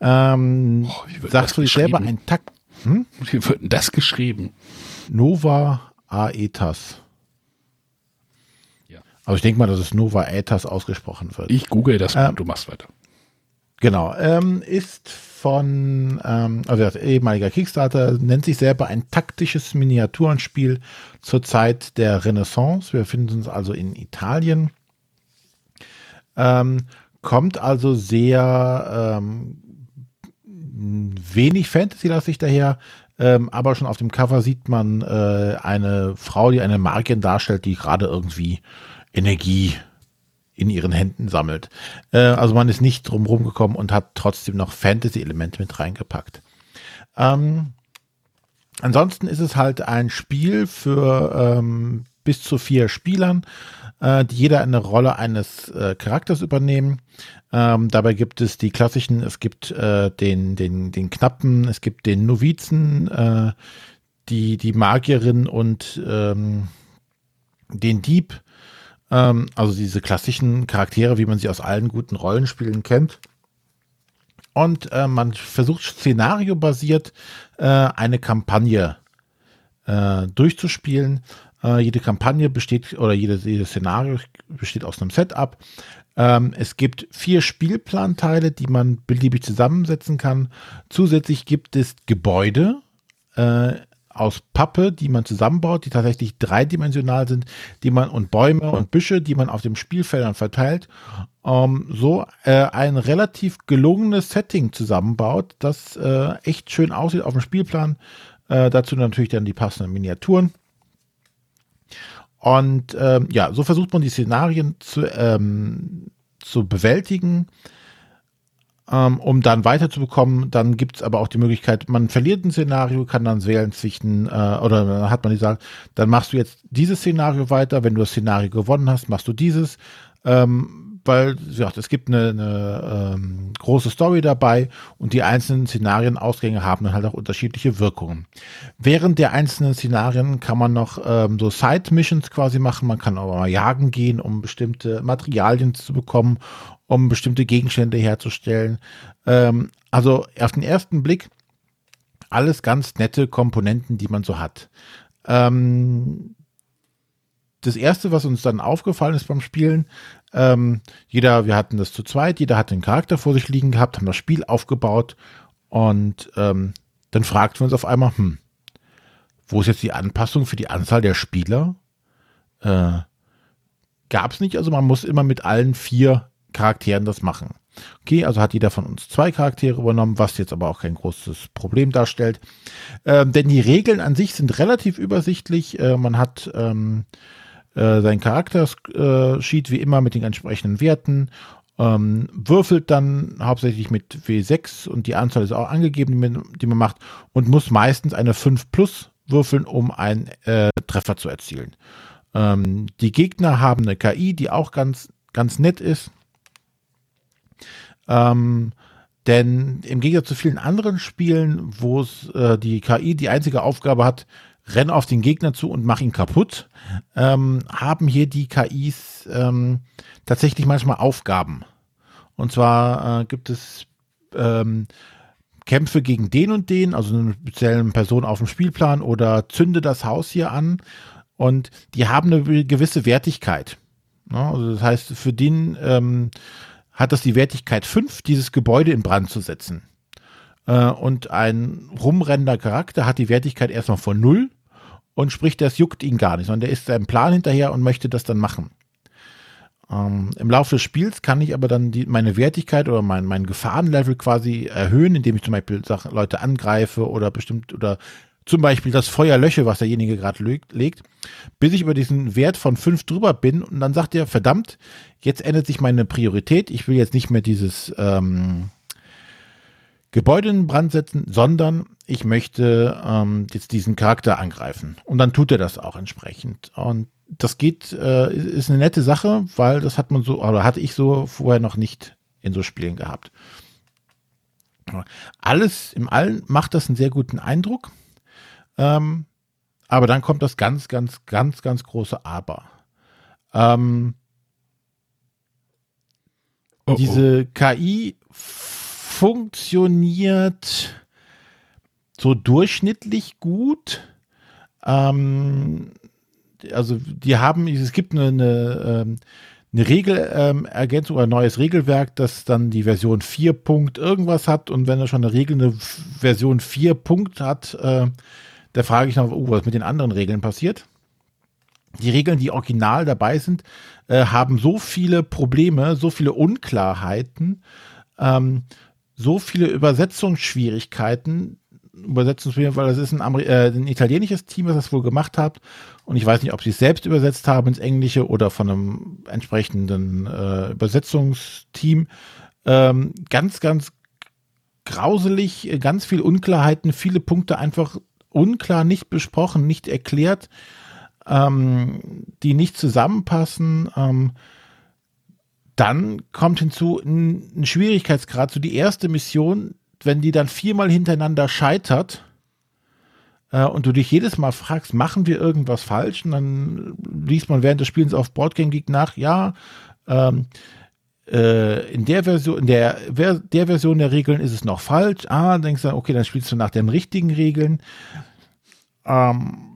Ähm, oh, sagst du dir selber ein Takt? Hm? Wie wird denn das geschrieben? Nova Aethas. Ja. Also ich denke mal, dass es Nova Aethas ausgesprochen wird. Ich google das ähm, und du machst weiter. Genau. Ähm, ist von, ähm, also ehemaliger Kickstarter, nennt sich selber ein taktisches Miniaturenspiel zur Zeit der Renaissance. Wir befinden uns also in Italien. Ähm, kommt also sehr ähm, wenig Fantasy-lastig daher, ähm, aber schon auf dem Cover sieht man äh, eine Frau, die eine Magierin darstellt, die gerade irgendwie Energie in ihren Händen sammelt. Äh, also man ist nicht drumherum gekommen und hat trotzdem noch Fantasy-Elemente mit reingepackt. Ähm, ansonsten ist es halt ein Spiel für ähm, bis zu vier Spielern, äh, die jeder eine Rolle eines äh, Charakters übernehmen. Ähm, dabei gibt es die klassischen, es gibt äh, den, den, den Knappen, es gibt den Novizen, äh, die, die Magierin und ähm, den Dieb ähm, also diese klassischen Charaktere, wie man sie aus allen guten Rollenspielen kennt. Und äh, man versucht szenariobasiert äh, eine Kampagne äh, durchzuspielen. Äh, jede Kampagne besteht oder jede, jedes Szenario besteht aus einem Setup. Ähm, es gibt vier Spielplanteile, die man beliebig zusammensetzen kann. Zusätzlich gibt es Gebäude, äh, aus Pappe, die man zusammenbaut, die tatsächlich dreidimensional sind, die man und Bäume und Büsche, die man auf dem Spielfeldern verteilt, ähm, so äh, ein relativ gelungenes Setting zusammenbaut, das äh, echt schön aussieht auf dem Spielplan. Äh, dazu natürlich dann die passenden Miniaturen. Und ähm, ja, so versucht man die Szenarien zu, ähm, zu bewältigen um dann weiterzubekommen. Dann gibt es aber auch die Möglichkeit, man verliert ein Szenario, kann dann wählen zwischen, äh, oder hat man gesagt, dann machst du jetzt dieses Szenario weiter. Wenn du das Szenario gewonnen hast, machst du dieses. Ähm, weil, gesagt, es gibt eine, eine ähm, große Story dabei und die einzelnen Szenarienausgänge haben dann halt auch unterschiedliche Wirkungen. Während der einzelnen Szenarien kann man noch ähm, so Side-Missions quasi machen. Man kann auch mal jagen gehen, um bestimmte Materialien zu bekommen, um bestimmte Gegenstände herzustellen. Ähm, also auf den ersten Blick alles ganz nette Komponenten, die man so hat. Ähm, das erste, was uns dann aufgefallen ist beim Spielen, ähm, jeder, wir hatten das zu zweit, jeder hat den Charakter vor sich liegen gehabt, haben das Spiel aufgebaut und ähm, dann fragten wir uns auf einmal, hm, wo ist jetzt die Anpassung für die Anzahl der Spieler? Äh, Gab es nicht, also man muss immer mit allen vier Charakteren das machen. Okay, also hat jeder von uns zwei Charaktere übernommen, was jetzt aber auch kein großes Problem darstellt. Ähm, denn die Regeln an sich sind relativ übersichtlich. Äh, man hat ähm, äh, sein Charaktersheet wie immer mit den entsprechenden Werten, ähm, würfelt dann hauptsächlich mit W6 und die Anzahl ist auch angegeben, die man, die man macht und muss meistens eine 5 plus würfeln, um einen äh, Treffer zu erzielen. Ähm, die Gegner haben eine KI, die auch ganz, ganz nett ist. Ähm, denn im Gegensatz zu vielen anderen Spielen, wo es äh, die KI die einzige Aufgabe hat, renn auf den Gegner zu und mach ihn kaputt, ähm, haben hier die KIs ähm, tatsächlich manchmal Aufgaben. Und zwar äh, gibt es ähm, Kämpfe gegen den und den, also eine spezielle Person auf dem Spielplan oder zünde das Haus hier an. Und die haben eine gewisse Wertigkeit. Ja, also das heißt, für den ähm, hat das die Wertigkeit 5, dieses Gebäude in Brand zu setzen. Äh, und ein rumrennender Charakter hat die Wertigkeit erstmal von 0 und sprich, das juckt ihn gar nicht, sondern der ist seinem Plan hinterher und möchte das dann machen. Ähm, Im Laufe des Spiels kann ich aber dann die, meine Wertigkeit oder mein, mein Gefahrenlevel quasi erhöhen, indem ich zum Beispiel Sachen, Leute angreife oder bestimmt oder zum Beispiel das Feuer lösche, was derjenige gerade legt, bis ich über diesen Wert von 5 drüber bin und dann sagt er, verdammt, jetzt ändert sich meine Priorität, ich will jetzt nicht mehr dieses ähm, Gebäude in Brand setzen, sondern ich möchte ähm, jetzt diesen Charakter angreifen. Und dann tut er das auch entsprechend. Und das geht, äh, ist eine nette Sache, weil das hat man so, oder hatte ich so vorher noch nicht in so Spielen gehabt. Alles im Allen macht das einen sehr guten Eindruck. Ähm, aber dann kommt das ganz, ganz, ganz, ganz große Aber. Ähm, oh, oh. diese KI funktioniert so durchschnittlich gut. Ähm, also die haben, es gibt eine, eine, ähm, eine Regelergänzung oder ein neues Regelwerk, das dann die Version 4 Punkt irgendwas hat und wenn er schon eine Regel eine Version 4 Punkt hat, äh, da frage ich noch, oh, was mit den anderen Regeln passiert. Die Regeln, die original dabei sind, äh, haben so viele Probleme, so viele Unklarheiten, ähm, so viele Übersetzungsschwierigkeiten, Übersetzungsschwierigkeiten, weil das ist ein, Ameri äh, ein italienisches Team, das das wohl gemacht hat. Und ich weiß nicht, ob sie es selbst übersetzt haben ins Englische oder von einem entsprechenden äh, Übersetzungsteam. Ähm, ganz, ganz grauselig, ganz viel Unklarheiten, viele Punkte einfach unklar, nicht besprochen, nicht erklärt, ähm, die nicht zusammenpassen. Ähm, dann kommt hinzu ein, ein Schwierigkeitsgrad. So die erste Mission, wenn die dann viermal hintereinander scheitert äh, und du dich jedes Mal fragst, machen wir irgendwas falsch? Und dann liest man während des Spiels auf Boardgame Geek nach, ja, ähm, äh, in der Version, in der, der Version der Regeln ist es noch falsch. Ah, denkst du, okay, dann spielst du nach den richtigen Regeln. Ähm,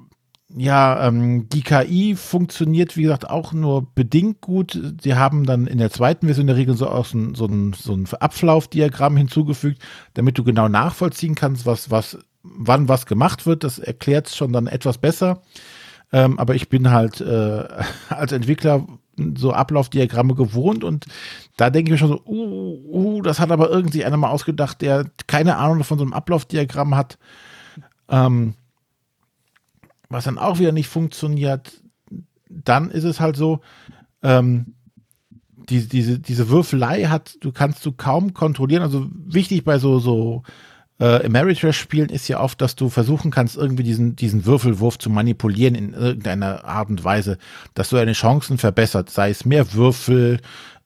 ja, ähm, die KI funktioniert, wie gesagt, auch nur bedingt gut. Sie haben dann in der zweiten Version der Regel so auch so ein, so ein, so ein Ablaufdiagramm hinzugefügt, damit du genau nachvollziehen kannst, was, was, wann was gemacht wird. Das erklärt es schon dann etwas besser. Ähm, aber ich bin halt äh, als Entwickler so Ablaufdiagramme gewohnt und da denke ich mir schon so, uh, uh, das hat aber irgendwie einer mal ausgedacht, der keine Ahnung von so einem Ablaufdiagramm hat. Ähm, was dann auch wieder nicht funktioniert. Dann ist es halt so, ähm, die, diese, diese Würfelei hat, du kannst du kaum kontrollieren. Also wichtig bei so, so äh, Ameritrash-Spielen ist ja oft, dass du versuchen kannst, irgendwie diesen, diesen Würfelwurf zu manipulieren in irgendeiner Art und Weise, dass du deine Chancen verbessert, sei es mehr Würfel,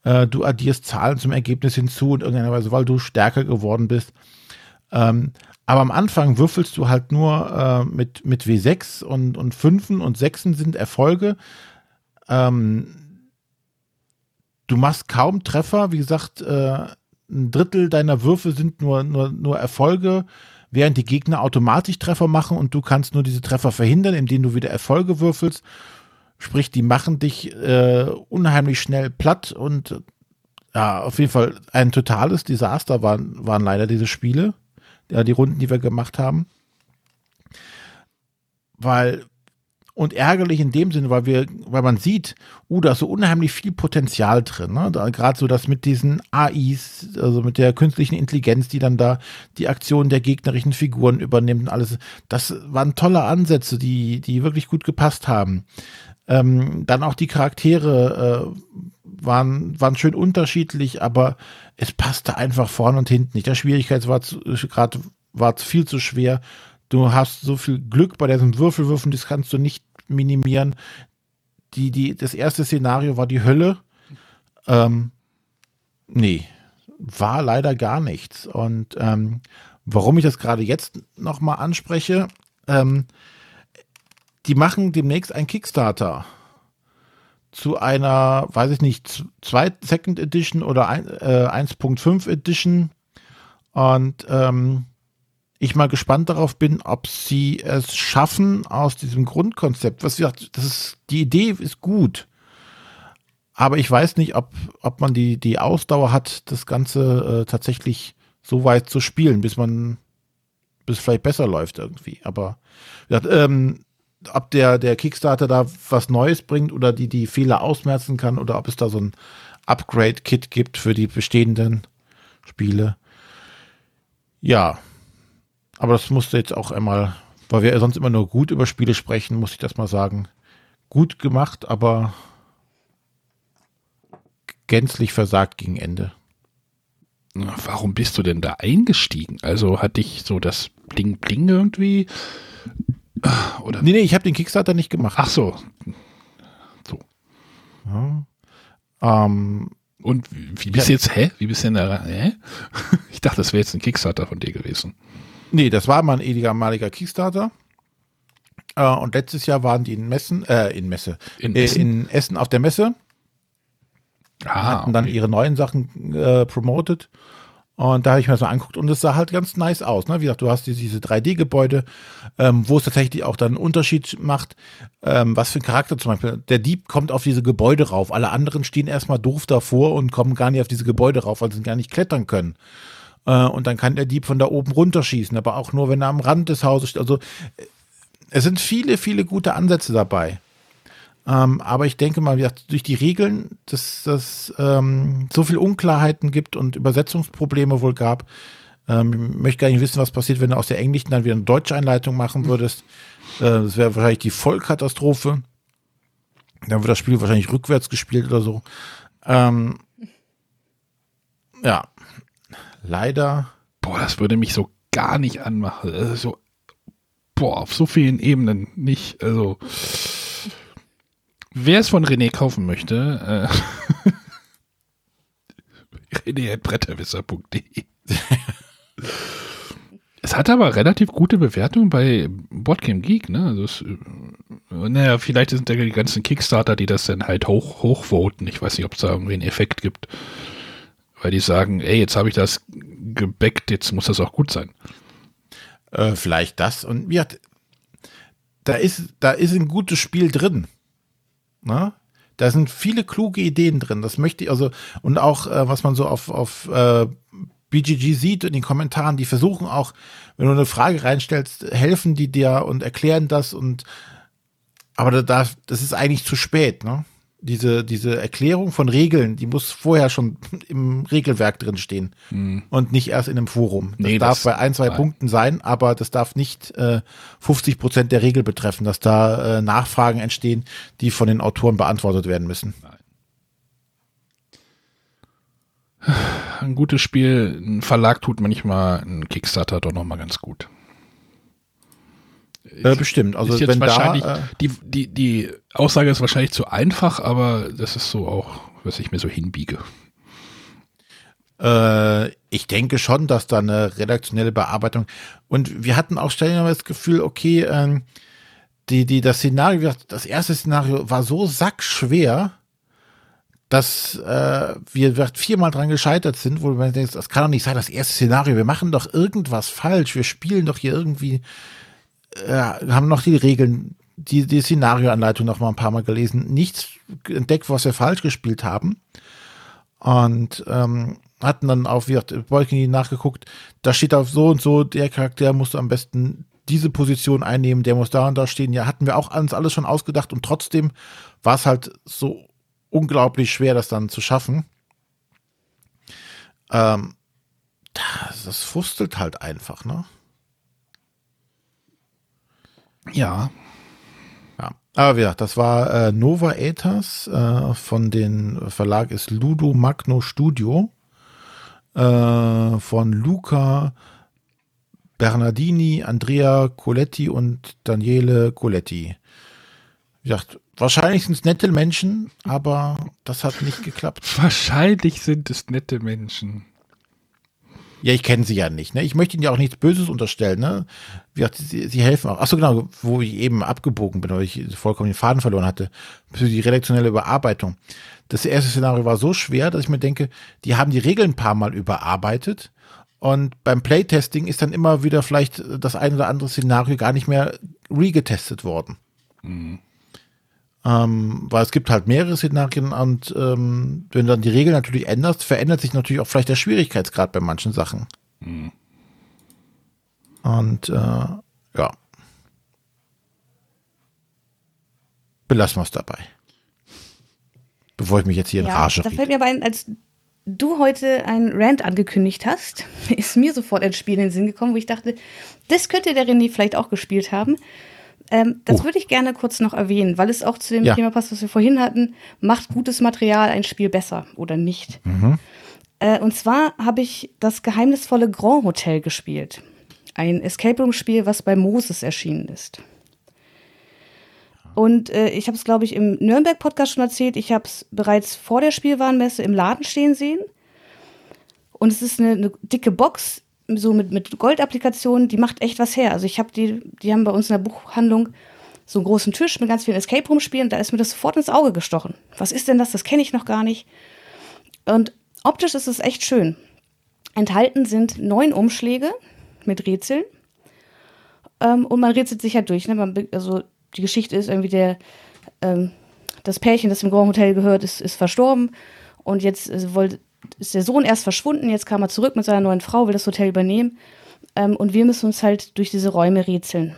Äh, du addierst Zahlen zum Ergebnis hinzu in irgendeiner Weise, weil du stärker geworden bist. Ähm, aber am Anfang würfelst du halt nur äh, mit, mit W6 und, und Fünfen und Sechsen sind Erfolge. Ähm, du machst kaum Treffer. Wie gesagt, äh, ein Drittel deiner Würfe sind nur, nur, nur Erfolge, während die Gegner automatisch Treffer machen und du kannst nur diese Treffer verhindern, indem du wieder Erfolge würfelst. Sprich, die machen dich äh, unheimlich schnell platt und ja, auf jeden Fall ein totales Desaster waren, waren leider diese Spiele, ja, die Runden, die wir gemacht haben. Weil und ärgerlich in dem Sinne, weil wir, weil man sieht, uh, da ist so unheimlich viel Potenzial drin. Ne? Gerade so das mit diesen AIs, also mit der künstlichen Intelligenz, die dann da die Aktionen der gegnerischen Figuren übernimmt und alles. Das waren tolle Ansätze, die, die wirklich gut gepasst haben. Ähm, dann auch die Charaktere äh, waren, waren schön unterschiedlich, aber es passte einfach vorne und hinten nicht. Der Schwierigkeitsgrad war viel zu schwer Du hast so viel Glück bei diesem Würfelwürfen, das kannst du nicht minimieren. Die, die, das erste Szenario war die Hölle. Ähm, nee, war leider gar nichts. Und ähm, warum ich das gerade jetzt nochmal anspreche, ähm, die machen demnächst ein Kickstarter zu einer, weiß ich nicht, 2 Second Edition oder äh, 1.5 Edition. Und ähm, ich mal gespannt darauf bin, ob sie es schaffen aus diesem Grundkonzept. Was gesagt, das ist, die Idee ist gut. Aber ich weiß nicht, ob, ob man die, die Ausdauer hat, das Ganze äh, tatsächlich so weit zu spielen, bis man, bis vielleicht besser läuft irgendwie. Aber gesagt, ähm, ob der, der Kickstarter da was Neues bringt oder die, die Fehler ausmerzen kann oder ob es da so ein Upgrade-Kit gibt für die bestehenden Spiele. Ja, aber das musste jetzt auch einmal, weil wir sonst immer nur gut über Spiele sprechen, muss ich das mal sagen. Gut gemacht, aber gänzlich versagt gegen Ende. Warum bist du denn da eingestiegen? Also hatte ich so das Bling Bling irgendwie? Oder? Nee, nee, ich habe den Kickstarter nicht gemacht. Ach so. So. Ja. Ähm, Und wie, wie bist du jetzt, hä? Wie bist du denn da, hä? Ich dachte, das wäre jetzt ein Kickstarter von dir gewesen. Nee, das war mal ein ehemaliger Kickstarter. Äh, und letztes Jahr waren die in Messen, äh, in Messe, in, äh, in Essen auf der Messe. Ah, hatten dann ihre neuen Sachen äh, promoted. Und da habe ich mir so angeguckt und es sah halt ganz nice aus. Ne? Wie gesagt, du hast diese 3D-Gebäude, ähm, wo es tatsächlich auch dann einen Unterschied macht, ähm, was für ein Charakter zum Beispiel. Der Dieb kommt auf diese Gebäude rauf. Alle anderen stehen erstmal doof davor und kommen gar nicht auf diese Gebäude rauf, weil sie gar nicht klettern können. Äh, und dann kann der Dieb von da oben runterschießen, aber auch nur, wenn er am Rand des Hauses steht. Also äh, es sind viele, viele gute Ansätze dabei. Ähm, aber ich denke mal, durch die Regeln, dass es ähm, so viel Unklarheiten gibt und Übersetzungsprobleme wohl gab, ähm, möchte gar nicht wissen, was passiert, wenn du aus der englischen dann wieder eine deutsche Einleitung machen würdest. Äh, das wäre wahrscheinlich die Vollkatastrophe. Dann wird das Spiel wahrscheinlich rückwärts gespielt oder so. Ähm, ja, leider. Boah, das würde mich so gar nicht anmachen. Also so, boah, auf so vielen Ebenen nicht. Also, wer es von René kaufen möchte, äh, rené.bretterwisser.de Es hat aber relativ gute Bewertungen bei Boardgame Geek, ne? Also es, äh, naja, vielleicht sind da die ganzen Kickstarter, die das dann halt hoch, hochvoten. Ich weiß nicht, ob es da irgendwie einen Effekt gibt weil die sagen, ey, jetzt habe ich das gebackt, jetzt muss das auch gut sein. Äh, vielleicht das und ja, da ist, da ist ein gutes Spiel drin. Na? Da sind viele kluge Ideen drin. Das möchte ich also und auch äh, was man so auf auf äh, BGG sieht in den Kommentaren, die versuchen auch, wenn du eine Frage reinstellst, helfen die dir und erklären das und aber da, das ist eigentlich zu spät, ne? Diese, diese Erklärung von Regeln, die muss vorher schon im Regelwerk drin stehen hm. und nicht erst in einem Forum. Das nee, darf das, bei ein, zwei nein. Punkten sein, aber das darf nicht äh, 50 Prozent der Regel betreffen, dass da äh, Nachfragen entstehen, die von den Autoren beantwortet werden müssen. Nein. Ein gutes Spiel, ein Verlag tut manchmal ein Kickstarter doch nochmal ganz gut. Äh, bestimmt. Also wenn da, äh, die, die, die Aussage ist wahrscheinlich zu einfach, aber das ist so auch was ich mir so hinbiege. Äh, ich denke schon, dass da eine redaktionelle Bearbeitung und wir hatten auch stellenweise das Gefühl, okay, ähm, die, die, das Szenario, das erste Szenario war so sackschwer, dass äh, wir viermal dran gescheitert sind, wo man denkt, das kann doch nicht sein, das erste Szenario, wir machen doch irgendwas falsch, wir spielen doch hier irgendwie, äh, haben noch die Regeln, die, die Szenarioanleitung noch mal ein paar Mal gelesen, nichts entdeckt, was wir falsch gespielt haben. Und ähm, hatten dann wieder Bolkini nachgeguckt, da steht auf so und so, der Charakter musste am besten diese Position einnehmen, der muss da und da stehen. Ja, hatten wir auch uns alles schon ausgedacht und trotzdem war es halt so unglaublich schwer, das dann zu schaffen. Ähm, das, das frustelt halt einfach, ne? Ja. Ja. Aber ja, das war äh, Nova Ethers äh, von den Verlag ist Ludo Magno Studio äh, von Luca Bernardini, Andrea Coletti und Daniele Coletti. Wie gesagt, wahrscheinlich sind es nette Menschen, aber das hat nicht geklappt. Wahrscheinlich sind es nette Menschen. Ja, ich kenne sie ja nicht. Ne? Ich möchte ihnen ja auch nichts Böses unterstellen. Ne? Wie gesagt, sie, sie helfen auch. Achso, genau, wo ich eben abgebogen bin, weil ich vollkommen den Faden verloren hatte. Für die redaktionelle Überarbeitung. Das erste Szenario war so schwer, dass ich mir denke, die haben die Regeln ein paar Mal überarbeitet. Und beim Playtesting ist dann immer wieder vielleicht das ein oder andere Szenario gar nicht mehr regetestet worden. Mhm. Ähm, weil es gibt halt mehrere Szenarien und ähm, wenn du dann die Regeln natürlich änderst, verändert sich natürlich auch vielleicht der Schwierigkeitsgrad bei manchen Sachen. Mhm. Und äh, ja. Belassen wir es dabei. Bevor ich mich jetzt hier in ja, Rage Da fällt mir aber ein, als du heute ein Rant angekündigt hast, ist mir sofort ein Spiel in den Sinn gekommen, wo ich dachte, das könnte der René vielleicht auch gespielt haben. Ähm, das oh. würde ich gerne kurz noch erwähnen, weil es auch zu dem ja. Thema passt, was wir vorhin hatten. Macht gutes Material ein Spiel besser oder nicht? Mhm. Äh, und zwar habe ich das geheimnisvolle Grand Hotel gespielt. Ein Escape Room-Spiel, was bei Moses erschienen ist. Und äh, ich habe es, glaube ich, im Nürnberg-Podcast schon erzählt. Ich habe es bereits vor der Spielwarenmesse im Laden stehen sehen. Und es ist eine, eine dicke Box, so mit, mit Goldapplikationen, die macht echt was her. Also ich habe die, die haben bei uns in der Buchhandlung so einen großen Tisch mit ganz vielen Escape Room Spielen, da ist mir das sofort ins Auge gestochen. Was ist denn das? Das kenne ich noch gar nicht. Und optisch ist es echt schön. Enthalten sind neun Umschläge mit Rätseln. Ähm, und man rätselt sich halt durch. Ne? Man, also die Geschichte ist irgendwie der, ähm, das Pärchen, das im Grand Hotel gehört, ist, ist verstorben. Und jetzt äh, wollte ist der Sohn erst verschwunden, jetzt kam er zurück mit seiner neuen Frau, will das Hotel übernehmen. Ähm, und wir müssen uns halt durch diese Räume rätseln.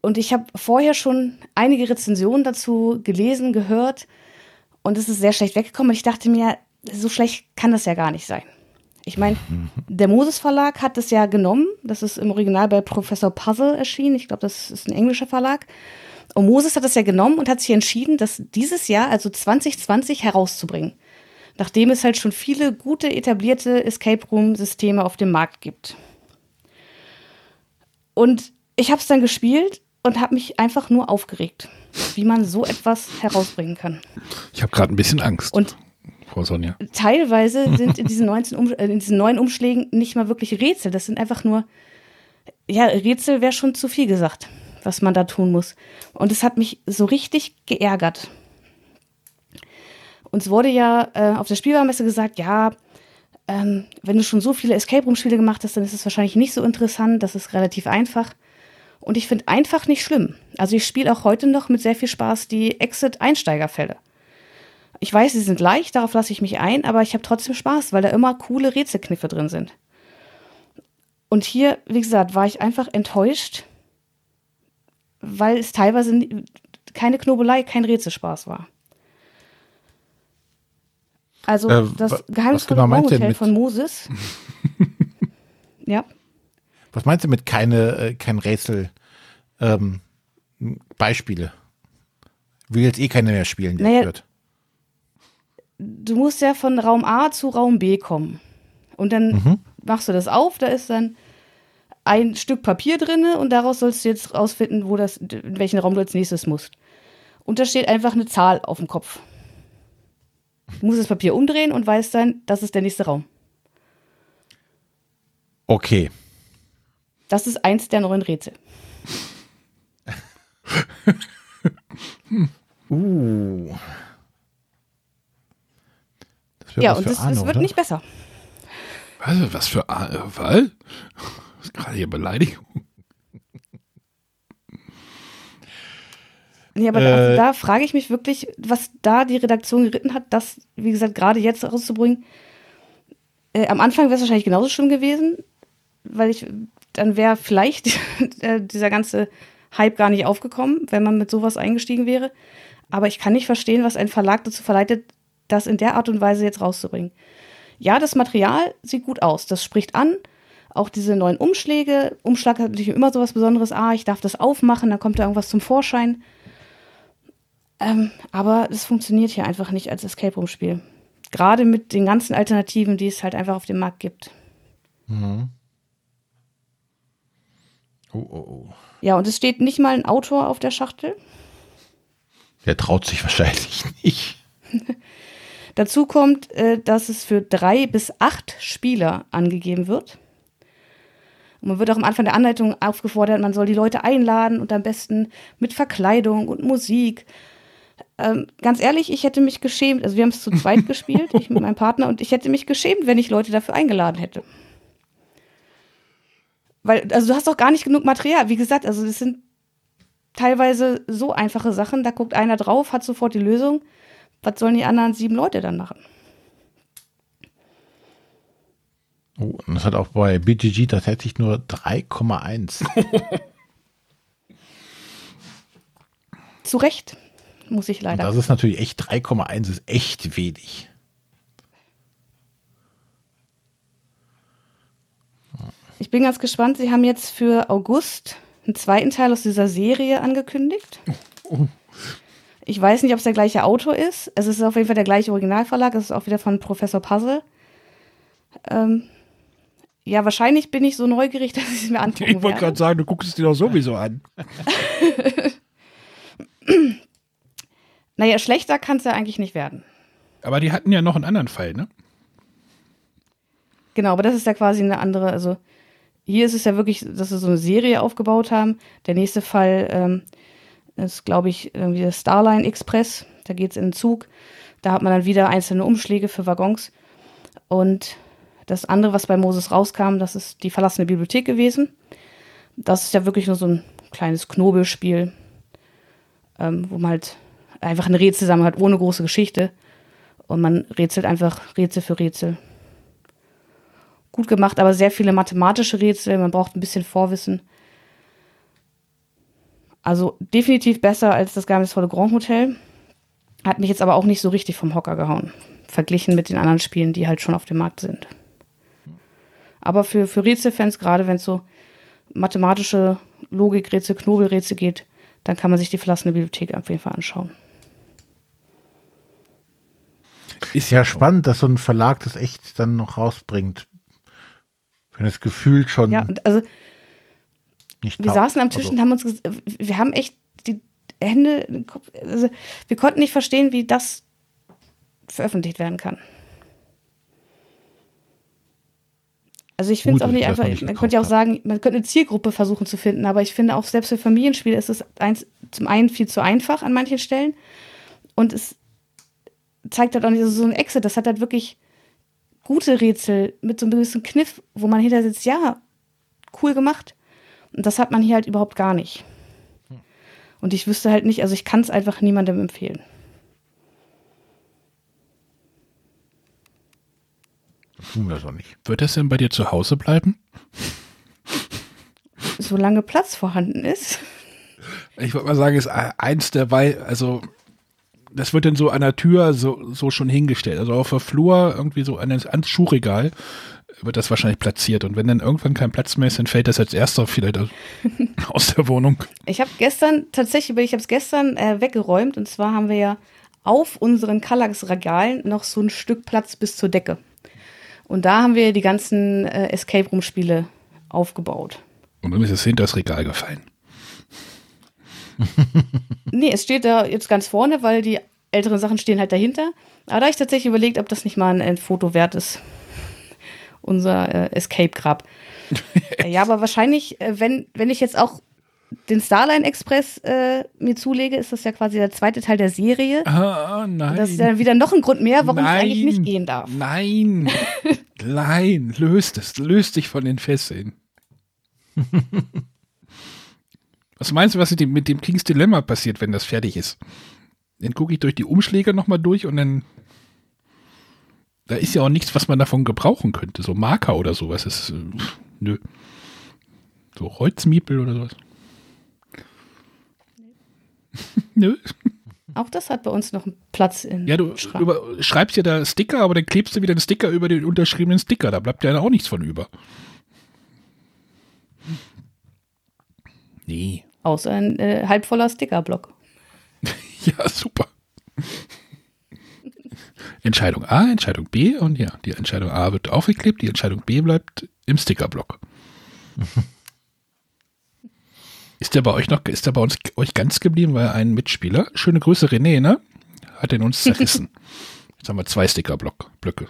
Und ich habe vorher schon einige Rezensionen dazu gelesen, gehört. Und es ist sehr schlecht weggekommen. Und ich dachte mir, so schlecht kann das ja gar nicht sein. Ich meine, der Moses Verlag hat das ja genommen. Das ist im Original bei Professor Puzzle erschienen. Ich glaube, das ist ein englischer Verlag. Und Moses hat das ja genommen und hat sich entschieden, das dieses Jahr, also 2020, herauszubringen. Nachdem es halt schon viele gute etablierte Escape Room-Systeme auf dem Markt gibt. Und ich habe es dann gespielt und habe mich einfach nur aufgeregt, wie man so etwas herausbringen kann. Ich habe gerade ein bisschen Angst. Und Frau Sonja. Teilweise sind in diesen, 19 um, äh, in diesen neuen Umschlägen nicht mal wirklich Rätsel. Das sind einfach nur, ja, Rätsel wäre schon zu viel gesagt was man da tun muss. Und es hat mich so richtig geärgert. Uns wurde ja äh, auf der Spielwarenmesse gesagt, ja, ähm, wenn du schon so viele Escape Room-Spiele gemacht hast, dann ist es wahrscheinlich nicht so interessant, das ist relativ einfach. Und ich finde einfach nicht schlimm. Also ich spiele auch heute noch mit sehr viel Spaß die Exit-Einsteigerfälle. Ich weiß, sie sind leicht, darauf lasse ich mich ein, aber ich habe trotzdem Spaß, weil da immer coole Rätselkniffe drin sind. Und hier, wie gesagt, war ich einfach enttäuscht, weil es teilweise keine Knobelei, kein Rätselspaß war. Also äh, das geheimnisvolle genau Hotel von Moses. ja. Was meinst du mit keine, äh, kein Rätsel? Ähm, Beispiele. Will jetzt eh keiner mehr spielen, der naja, wird. Du musst ja von Raum A zu Raum B kommen. Und dann mhm. machst du das auf, da ist dann ein Stück Papier drin und daraus sollst du jetzt rausfinden, wo das, in welchen Raum du als nächstes musst. Und da steht einfach eine Zahl auf dem Kopf. Ich muss das Papier umdrehen und weiß dann, das ist der nächste Raum. Okay. Das ist eins der neuen Rätsel. Uh. Ja, und es, wird oder? nicht besser. Was, was für was? Das ist gerade hier Beleidigung. Ja, aber Äh, also da frage ich mich wirklich, was da die Redaktion geritten hat, das, wie gesagt, gerade jetzt rauszubringen. Äh, am Anfang wäre es wahrscheinlich genauso schlimm gewesen, weil ich, dann wäre vielleicht äh, dieser ganze Hype gar nicht aufgekommen, wenn man mit sowas eingestiegen wäre. Aber ich kann nicht verstehen, was ein Verlag dazu verleitet, das in der Art und Weise jetzt rauszubringen. Ja, das Material sieht gut aus, das spricht an. Auch diese neuen Umschläge. Umschlag hat natürlich immer so was Besonderes. Ah, ich darf das aufmachen, dann kommt da irgendwas zum Vorschein. Ähm, aber es funktioniert hier einfach nicht als Escape Room Spiel. Gerade mit den ganzen Alternativen, die es halt einfach auf dem Markt gibt. Oh, oh, oh. Ja, und es steht nicht mal ein Autor auf der Schachtel. Der traut sich wahrscheinlich nicht. Dazu kommt, äh, dass es für drei bis acht Spieler angegeben wird. Und man wird auch am Anfang der Anleitung aufgefordert, man soll die Leute einladen und am besten mit Verkleidung und Musik. Ähm, ganz ehrlich, ich hätte mich geschämt. Also wir haben es zu zweit gespielt, ich mit meinem Partner, und ich hätte mich geschämt, wenn ich Leute dafür eingeladen hätte. Weil, also du hast doch gar nicht genug Material. Wie gesagt, also das sind teilweise so einfache Sachen. Da guckt einer drauf, hat sofort die Lösung. Was sollen die anderen sieben Leute dann machen? Oh, und das hat auch bei BGG tatsächlich nur 3,1. Zu Recht, muss ich Und leider. das ist natürlich echt 3,1 ist echt wenig. Ich bin ganz gespannt. Sie haben jetzt für August einen zweiten Teil aus dieser Serie angekündigt. Ich weiß nicht, ob es der gleiche Autor ist. Es ist auf jeden Fall der gleiche Originalverlag. Es ist auch wieder von Professor Puzzle. Ähm, ja, wahrscheinlich bin ich so neugierig, dass ich es mir angucken Ich wollte gerade sagen, du guckst es dir doch sowieso an. Naja, schlechter kann es ja eigentlich nicht werden. Aber die hatten ja noch einen anderen Fall, ne? Genau, aber das ist ja quasi eine andere, also hier ist es ja wirklich, dass sie so eine Serie aufgebaut haben. Der nächste Fall ähm, ist, glaube ich, irgendwie der Starline Express. Da geht es in den Zug. Da hat man dann wieder einzelne Umschläge für Waggons. Und das andere, was bei Moses rauskam, das ist die verlassene Bibliothek gewesen. Das ist ja wirklich nur so ein kleines Knobelspiel, ähm, wo man halt einfach ein Rätsel zusammen hat, ohne große Geschichte. Und man rätselt einfach Rätsel für Rätsel gut gemacht, aber sehr viele mathematische Rätsel. Man braucht ein bisschen Vorwissen. Also definitiv besser als das geheimnisvolle Grand Hotel. Hat mich jetzt aber auch nicht so richtig vom Hocker gehauen. Verglichen mit den anderen Spielen, die halt schon auf dem Markt sind. Aber für, für Rätselfans, gerade wenn es so mathematische Logikrätsel, Knobelrätsel geht, dann kann man sich die verlassene Bibliothek auf jeden Fall anschauen. Ist ja spannend, dass so ein Verlag das echt dann noch rausbringt. Wenn das Gefühl schon Ja, also nicht Wir saßen am Tisch Also, und haben uns, wir haben echt die Hände, also wir konnten nicht verstehen, wie das veröffentlicht werden kann. Also ich finde es auch nicht einfach, man könnte ja auch sagen, man könnte eine Zielgruppe versuchen zu finden, aber ich finde auch selbst für Familienspiele ist es eins, zum einen viel zu einfach an manchen Stellen und es zeigt halt auch nicht, also so ein Exit, das hat halt wirklich gute Rätsel mit so einem gewissen Kniff, wo man hinter sitzt, ja, cool gemacht. Und das hat man hier halt überhaupt gar nicht. Und ich wüsste halt nicht, also ich kann es einfach niemandem empfehlen. Tun wir das auch nicht. Wird das denn bei dir zu Hause bleiben? Solange Platz vorhanden ist. Ich würde mal sagen, ist eins der Wei also das wird dann so an der Tür so, so schon hingestellt. Also auf der Flur, irgendwie so an das ans Schuhregal, wird das wahrscheinlich platziert. Und wenn dann irgendwann kein Platz mehr ist, dann fällt das als erster vielleicht aus- aus der Wohnung. Ich habe gestern, tatsächlich, ich habe es gestern äh, weggeräumt. Und zwar haben wir ja auf unseren Kallax-Regalen noch so ein Stück Platz bis zur Decke. Und da haben wir die ganzen äh, Escape Room-Spiele aufgebaut. Und dann ist es hinter das Regal gefallen. nee, es steht da jetzt ganz vorne, weil die älteren Sachen stehen halt dahinter. Aber da habe ich tatsächlich überlegt, ob das nicht mal ein, Foto wert ist. Unser äh, Escape-Grab. ja, aber wahrscheinlich, äh, wenn, wenn ich jetzt auch den Starline Express äh, mir zulege, ist das ja quasi der zweite Teil der Serie. Ah, nein. Das ist dann wieder noch ein Grund mehr, warum nein, ich eigentlich nicht gehen darf. Nein, nein, löst es, löst dich von den Fesseln. was meinst du, was mit dem Kings Dilemma passiert, wenn das fertig ist? Dann gucke ich durch die Umschläge nochmal durch und dann da ist ja auch nichts, was man davon gebrauchen könnte. So Marker oder sowas ist, äh, nö. So Holzmiepel oder sowas. Nö. Auch das hat bei uns noch einen Platz in Ja, du über, schreibst ja da Sticker, aber dann klebst du wieder den Sticker über den unterschriebenen Sticker. Da bleibt ja auch nichts von über. Nee. Außer ein äh, halbvoller Stickerblock. ja, super. Entscheidung A, Entscheidung B und ja, die Entscheidung A wird aufgeklebt, die Entscheidung B bleibt im Stickerblock. Ist der bei euch noch, ist der bei uns euch ganz geblieben, weil ein Mitspieler, schöne Grüße René, ne? Hat den uns zerrissen. Jetzt haben wir zwei Stickerblöcke.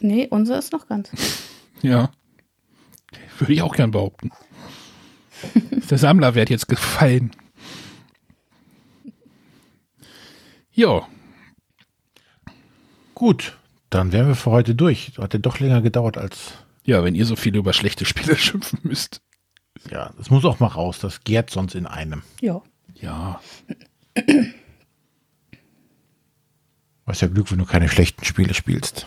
Nee, unser ist noch ganz. ja. Würde ich auch gern behaupten. ist der Sammlerwert jetzt gefallen. Ja. Gut, dann wären wir für heute durch. Hat ja doch länger gedauert als. Ja, wenn ihr so viel über schlechte Spiele schimpfen müsst. Ja, das muss auch mal raus. Das gärt sonst in einem. Ja. Ja. Was ja Glück, wenn du keine schlechten Spiele spielst.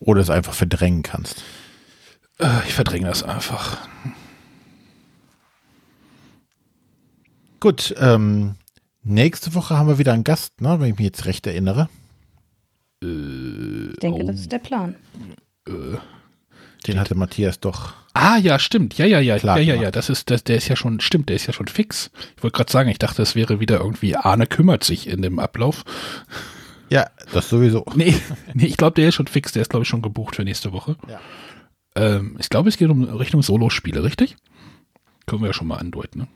Oder es einfach verdrängen kannst. Äh, ich verdränge das einfach. Gut, ähm, nächste Woche haben wir wieder einen Gast, ne, wenn ich mich jetzt recht erinnere. Äh, ich denke, oh. das ist der Plan. Äh, den hatte Matthias doch. Ah, ja, stimmt. Ja, ja, ja, ja, ja, ja. Das ist, das, der ist ja schon, stimmt, der ist ja schon fix. Ich wollte gerade sagen, ich dachte, das wäre wieder irgendwie Arne kümmert sich in dem Ablauf. Ja, das sowieso. Nee, nee ich glaube, der ist schon fix. Der ist, glaube ich, schon gebucht für nächste Woche. Ja. Ähm, ich glaube, es geht um Richtung Solospiele, richtig? Können wir ja schon mal andeuten, ne?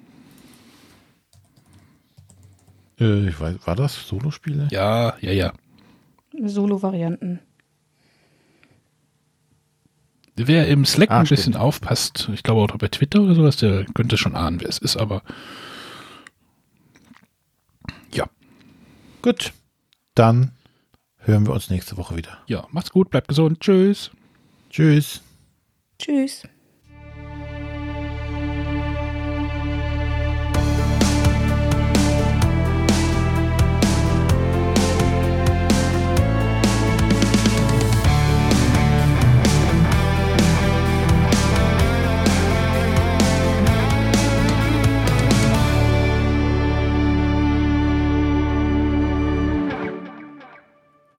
Äh, ich weiß, war das Solospiele? Ja, ja, ja. Solo-Varianten. Wer im Slack ah, ein bisschen aufpasst, ich glaube auch bei Twitter oder sowas, der könnte schon ahnen, wer es ist, aber ja. Gut, dann hören wir uns nächste Woche wieder. Ja, macht's gut, bleibt gesund. Tschüss. Tschüss. Tschüss.